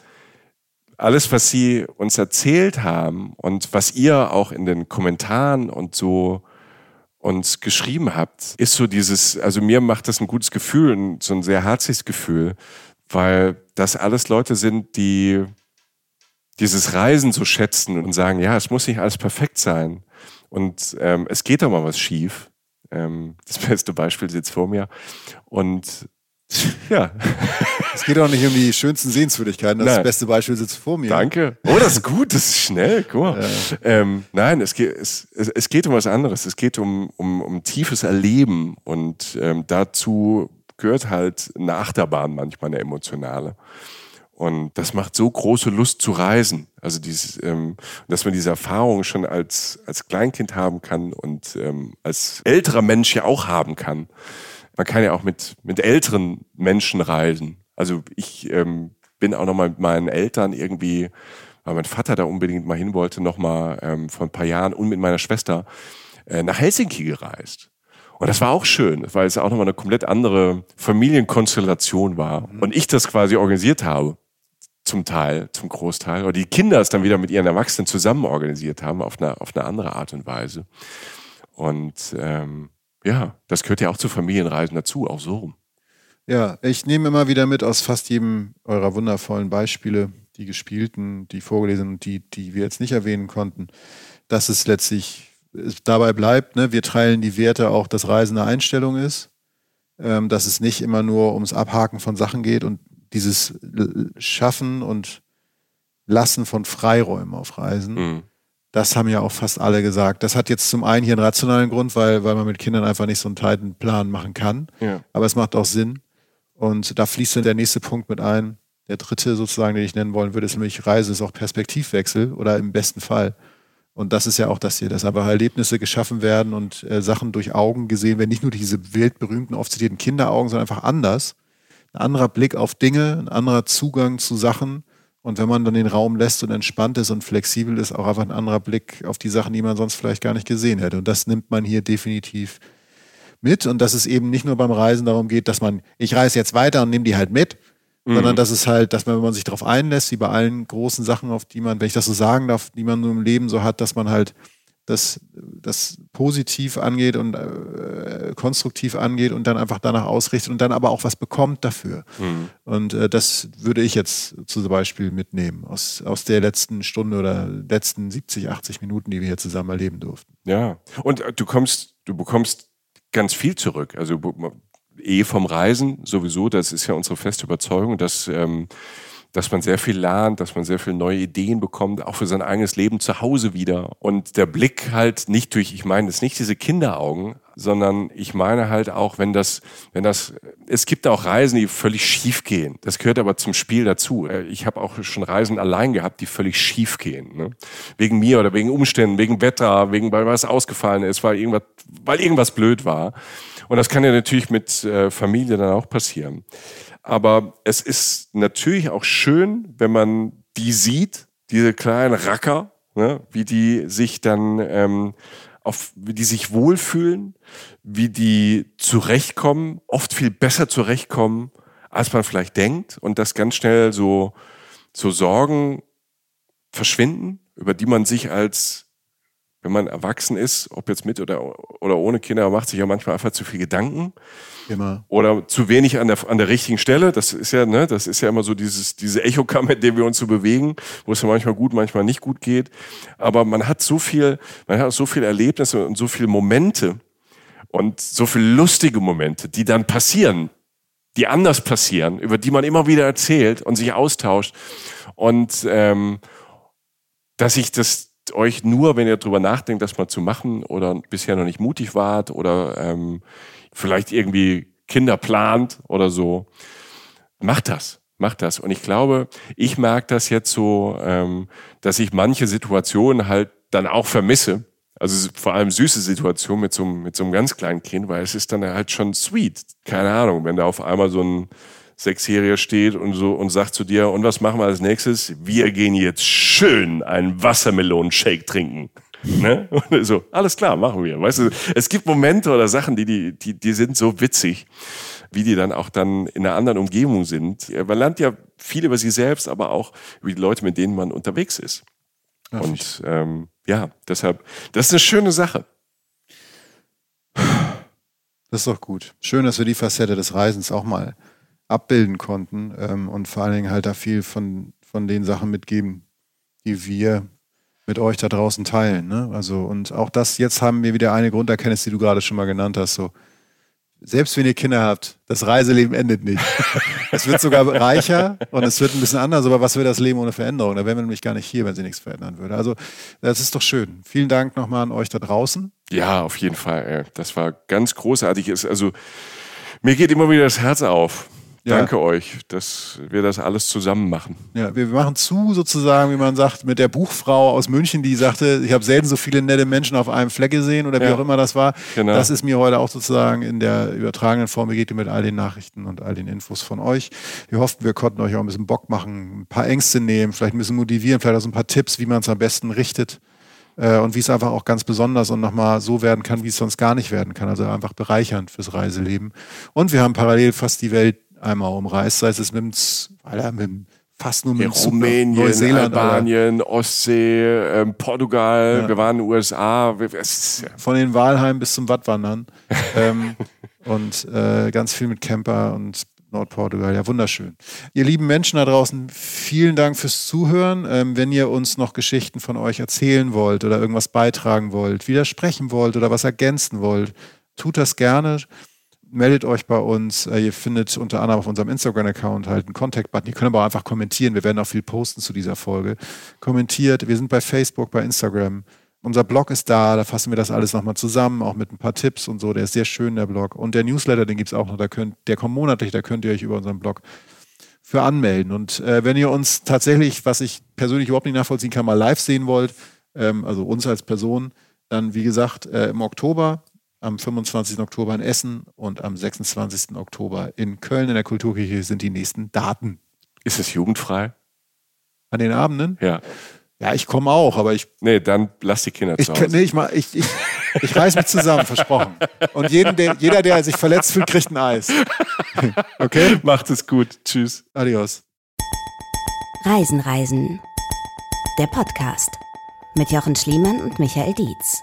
alles, was Sie uns erzählt haben und was ihr auch in den Kommentaren und so uns geschrieben habt, ist so dieses, also mir macht das ein gutes Gefühl, so ein sehr herzliches Gefühl, weil das alles Leute sind, die dieses Reisen so schätzen und sagen, ja, es muss nicht alles perfekt sein. Und ähm, es geht doch mal was schief. Ähm, das [laughs] beste Beispiel sitzt vor mir. Und [laughs] ja. Es geht auch nicht um die schönsten Sehenswürdigkeiten. Das, das beste Beispiel sitzt vor mir. Danke. Oh, das ist gut, das ist schnell. Guck mal. Ja. Ähm, nein, es geht, es, es geht um was anderes. Es geht um, um, um tiefes Erleben und ähm, dazu gehört halt eine Achterbahn manchmal, eine emotionale. Und das macht so große Lust zu reisen. Also dieses, ähm, dass man diese Erfahrung schon als, als Kleinkind haben kann und ähm, als älterer Mensch ja auch haben kann man kann ja auch mit, mit älteren Menschen reisen. Also ich ähm, bin auch noch mal mit meinen Eltern irgendwie, weil mein Vater da unbedingt mal hin wollte, noch mal ähm, vor ein paar Jahren und mit meiner Schwester äh, nach Helsinki gereist. Und das war auch schön, weil es auch nochmal eine komplett andere Familienkonstellation war. Mhm. Und ich das quasi organisiert habe. Zum Teil, zum Großteil. Oder die Kinder es dann wieder mit ihren Erwachsenen zusammen organisiert haben, auf eine, auf eine andere Art und Weise. Und ähm, ja, das gehört ja auch zu Familienreisen dazu, auch so rum. Ja, ich nehme immer wieder mit aus fast jedem eurer wundervollen Beispiele, die gespielten, die vorgelesenen und die, die wir jetzt nicht erwähnen konnten, dass es letztlich dabei bleibt, ne, wir teilen die Werte auch, dass Reisen eine Einstellung ist, ähm, dass es nicht immer nur ums Abhaken von Sachen geht und dieses Schaffen und Lassen von Freiräumen auf Reisen. Mhm das haben ja auch fast alle gesagt. Das hat jetzt zum einen hier einen rationalen Grund, weil, weil man mit Kindern einfach nicht so einen tiefen Plan machen kann. Ja. Aber es macht auch Sinn. Und da fließt dann der nächste Punkt mit ein. Der dritte sozusagen, den ich nennen wollen würde, ist nämlich Reise ist auch Perspektivwechsel oder im besten Fall. Und das ist ja auch das hier, dass einfach Erlebnisse geschaffen werden und äh, Sachen durch Augen gesehen werden. Nicht nur diese weltberühmten, oft zitierten Kinderaugen, sondern einfach anders. Ein anderer Blick auf Dinge, ein anderer Zugang zu Sachen und wenn man dann den Raum lässt und entspannt ist und flexibel ist, auch einfach ein anderer Blick auf die Sachen, die man sonst vielleicht gar nicht gesehen hätte. Und das nimmt man hier definitiv mit. Und dass es eben nicht nur beim Reisen darum geht, dass man, ich reise jetzt weiter und nehme die halt mit, mhm. sondern dass es halt, dass man, wenn man sich darauf einlässt, wie bei allen großen Sachen, auf die man, wenn ich das so sagen darf, die man so im Leben so hat, dass man halt das, das positiv angeht und äh, konstruktiv angeht und dann einfach danach ausrichtet und dann aber auch was bekommt dafür. Mhm. Und äh, das würde ich jetzt zum Beispiel mitnehmen aus, aus der letzten Stunde oder letzten 70, 80 Minuten, die wir hier zusammen erleben durften. Ja, und äh, du kommst, du bekommst ganz viel zurück. Also eh vom Reisen sowieso, das ist ja unsere feste Überzeugung, dass, ähm, dass man sehr viel lernt, dass man sehr viele neue Ideen bekommt, auch für sein eigenes Leben zu Hause wieder. Und der Blick halt nicht durch, ich meine, es nicht diese Kinderaugen, sondern ich meine halt auch, wenn das, wenn das, es gibt auch Reisen, die völlig schief gehen. Das gehört aber zum Spiel dazu. Äh, ich habe auch schon Reisen allein gehabt, die völlig schief gehen. Ne? Wegen mir oder wegen Umständen, wegen Wetter, wegen weil was ausgefallen ist, weil irgendwas, weil irgendwas blöd war. Und das kann ja natürlich mit äh, Familie dann auch passieren. Aber es ist natürlich auch schön, wenn man die sieht, diese kleinen Racker, ne? wie die sich dann ähm, auf, wie die sich wohlfühlen, wie die zurechtkommen, oft viel besser zurechtkommen, als man vielleicht denkt und dass ganz schnell so, so Sorgen verschwinden, über die man sich als, wenn man erwachsen ist, ob jetzt mit oder, oder ohne Kinder, macht sich ja manchmal einfach zu viel Gedanken. Immer. Oder zu wenig an der, an der richtigen Stelle. Das ist ja, ne, das ist ja immer so dieses, diese Echokammer, in der wir uns so bewegen, wo es ja manchmal gut, manchmal nicht gut geht. Aber man hat so viel, man hat so viele Erlebnisse und so viele Momente und so viele lustige Momente, die dann passieren, die anders passieren, über die man immer wieder erzählt und sich austauscht. Und ähm, dass ich das euch nur, wenn ihr drüber nachdenkt, das mal zu machen oder bisher noch nicht mutig wart oder ähm, vielleicht irgendwie Kinder plant oder so, macht das. Macht das. Und ich glaube, ich merke das jetzt so, ähm, dass ich manche Situationen halt dann auch vermisse. Also vor allem süße Situationen mit so, mit so einem ganz kleinen Kind, weil es ist dann halt schon sweet. Keine Ahnung, wenn da auf einmal so ein Sechsjähriger steht und so und sagt zu dir, und was machen wir als nächstes? Wir gehen jetzt schön einen Wassermelonenshake trinken. Ne? Und so, alles klar, machen wir. Weißt du, es gibt Momente oder Sachen, die, die, die, die sind so witzig, wie die dann auch dann in einer anderen Umgebung sind. Man lernt ja viel über sich selbst, aber auch über die Leute, mit denen man unterwegs ist. Ja, und ähm, ja, deshalb, das ist eine schöne Sache. Das ist doch gut. Schön, dass wir die Facette des Reisens auch mal abbilden konnten ähm, und vor allen Dingen halt da viel von, von den Sachen mitgeben, die wir mit euch da draußen teilen. Ne? Also, und auch das, jetzt haben wir wieder eine Grunderkenntnis, die du gerade schon mal genannt hast. So, selbst wenn ihr Kinder habt, das Reiseleben endet nicht. es wird sogar reicher und es wird ein bisschen anders, aber was wäre das Leben ohne Veränderung? Da wären wir nämlich gar nicht hier, wenn sie nichts verändern würde. Also, das ist doch schön. Vielen Dank nochmal an euch da draußen. Ja, auf jeden Fall. Das war ganz großartig. Also, mir geht immer wieder das Herz auf. Ja. Danke euch, dass wir das alles zusammen machen. Ja, wir machen zu sozusagen, wie man sagt, mit der Buchfrau aus München, die sagte, ich habe selten so viele nette Menschen auf einem Fleck gesehen oder wie ja. auch immer das war. Genau. Das ist mir heute auch sozusagen in der übertragenen Form begegnet mit all den Nachrichten und all den Infos von euch. Wir hoffen, wir konnten euch auch ein bisschen Bock machen, ein paar Ängste nehmen, vielleicht ein bisschen motivieren, vielleicht auch so ein paar Tipps, wie man es am besten richtet äh, und wie es einfach auch ganz besonders und nochmal so werden kann, wie es sonst gar nicht werden kann. Also einfach bereichernd fürs Reiseleben. Und wir haben parallel fast die Welt einmal umreist, sei es mit dem, Alter, mit dem fast nur mit Rumänien, Neuseeland, Albanien, Alter. Ostsee, ähm, Portugal, ja. wir waren in den USA. Von den Walheim bis zum Wattwandern. [laughs] ähm, und äh, ganz viel mit Camper und Nordportugal. Ja, wunderschön. Ihr lieben Menschen da draußen, vielen Dank fürs Zuhören. Ähm, wenn ihr uns noch Geschichten von euch erzählen wollt oder irgendwas beitragen wollt, widersprechen wollt oder was ergänzen wollt, tut das gerne meldet euch bei uns. Äh, ihr findet unter anderem auf unserem Instagram-Account halt einen Contact-Button. Ihr könnt aber auch einfach kommentieren. Wir werden auch viel posten zu dieser Folge. Kommentiert. Wir sind bei Facebook, bei Instagram. Unser Blog ist da, da fassen wir das alles nochmal zusammen, auch mit ein paar Tipps und so. Der ist sehr schön, der Blog. Und der Newsletter, den gibt es auch noch, da könnt, der kommt monatlich, da könnt ihr euch über unseren Blog für anmelden. Und äh, wenn ihr uns tatsächlich, was ich persönlich überhaupt nicht nachvollziehen kann, mal live sehen wollt, ähm, also uns als Person, dann wie gesagt äh, im Oktober am 25. Oktober in Essen und am 26. Oktober in Köln in der Kulturkirche sind die nächsten Daten. Ist es jugendfrei? An den Abenden? Ja. Ja, ich komme auch, aber ich. Nee, dann lass die Kinder ich, zu Hause. Nee, ich, mach, ich, ich, ich reiß mich zusammen, versprochen. Und jeden, der, jeder, der sich verletzt fühlt, kriegt ein Eis. Okay? Macht es gut. Tschüss. Adios. Reisen, Reisen. Der Podcast mit Jochen Schliemann und Michael Dietz.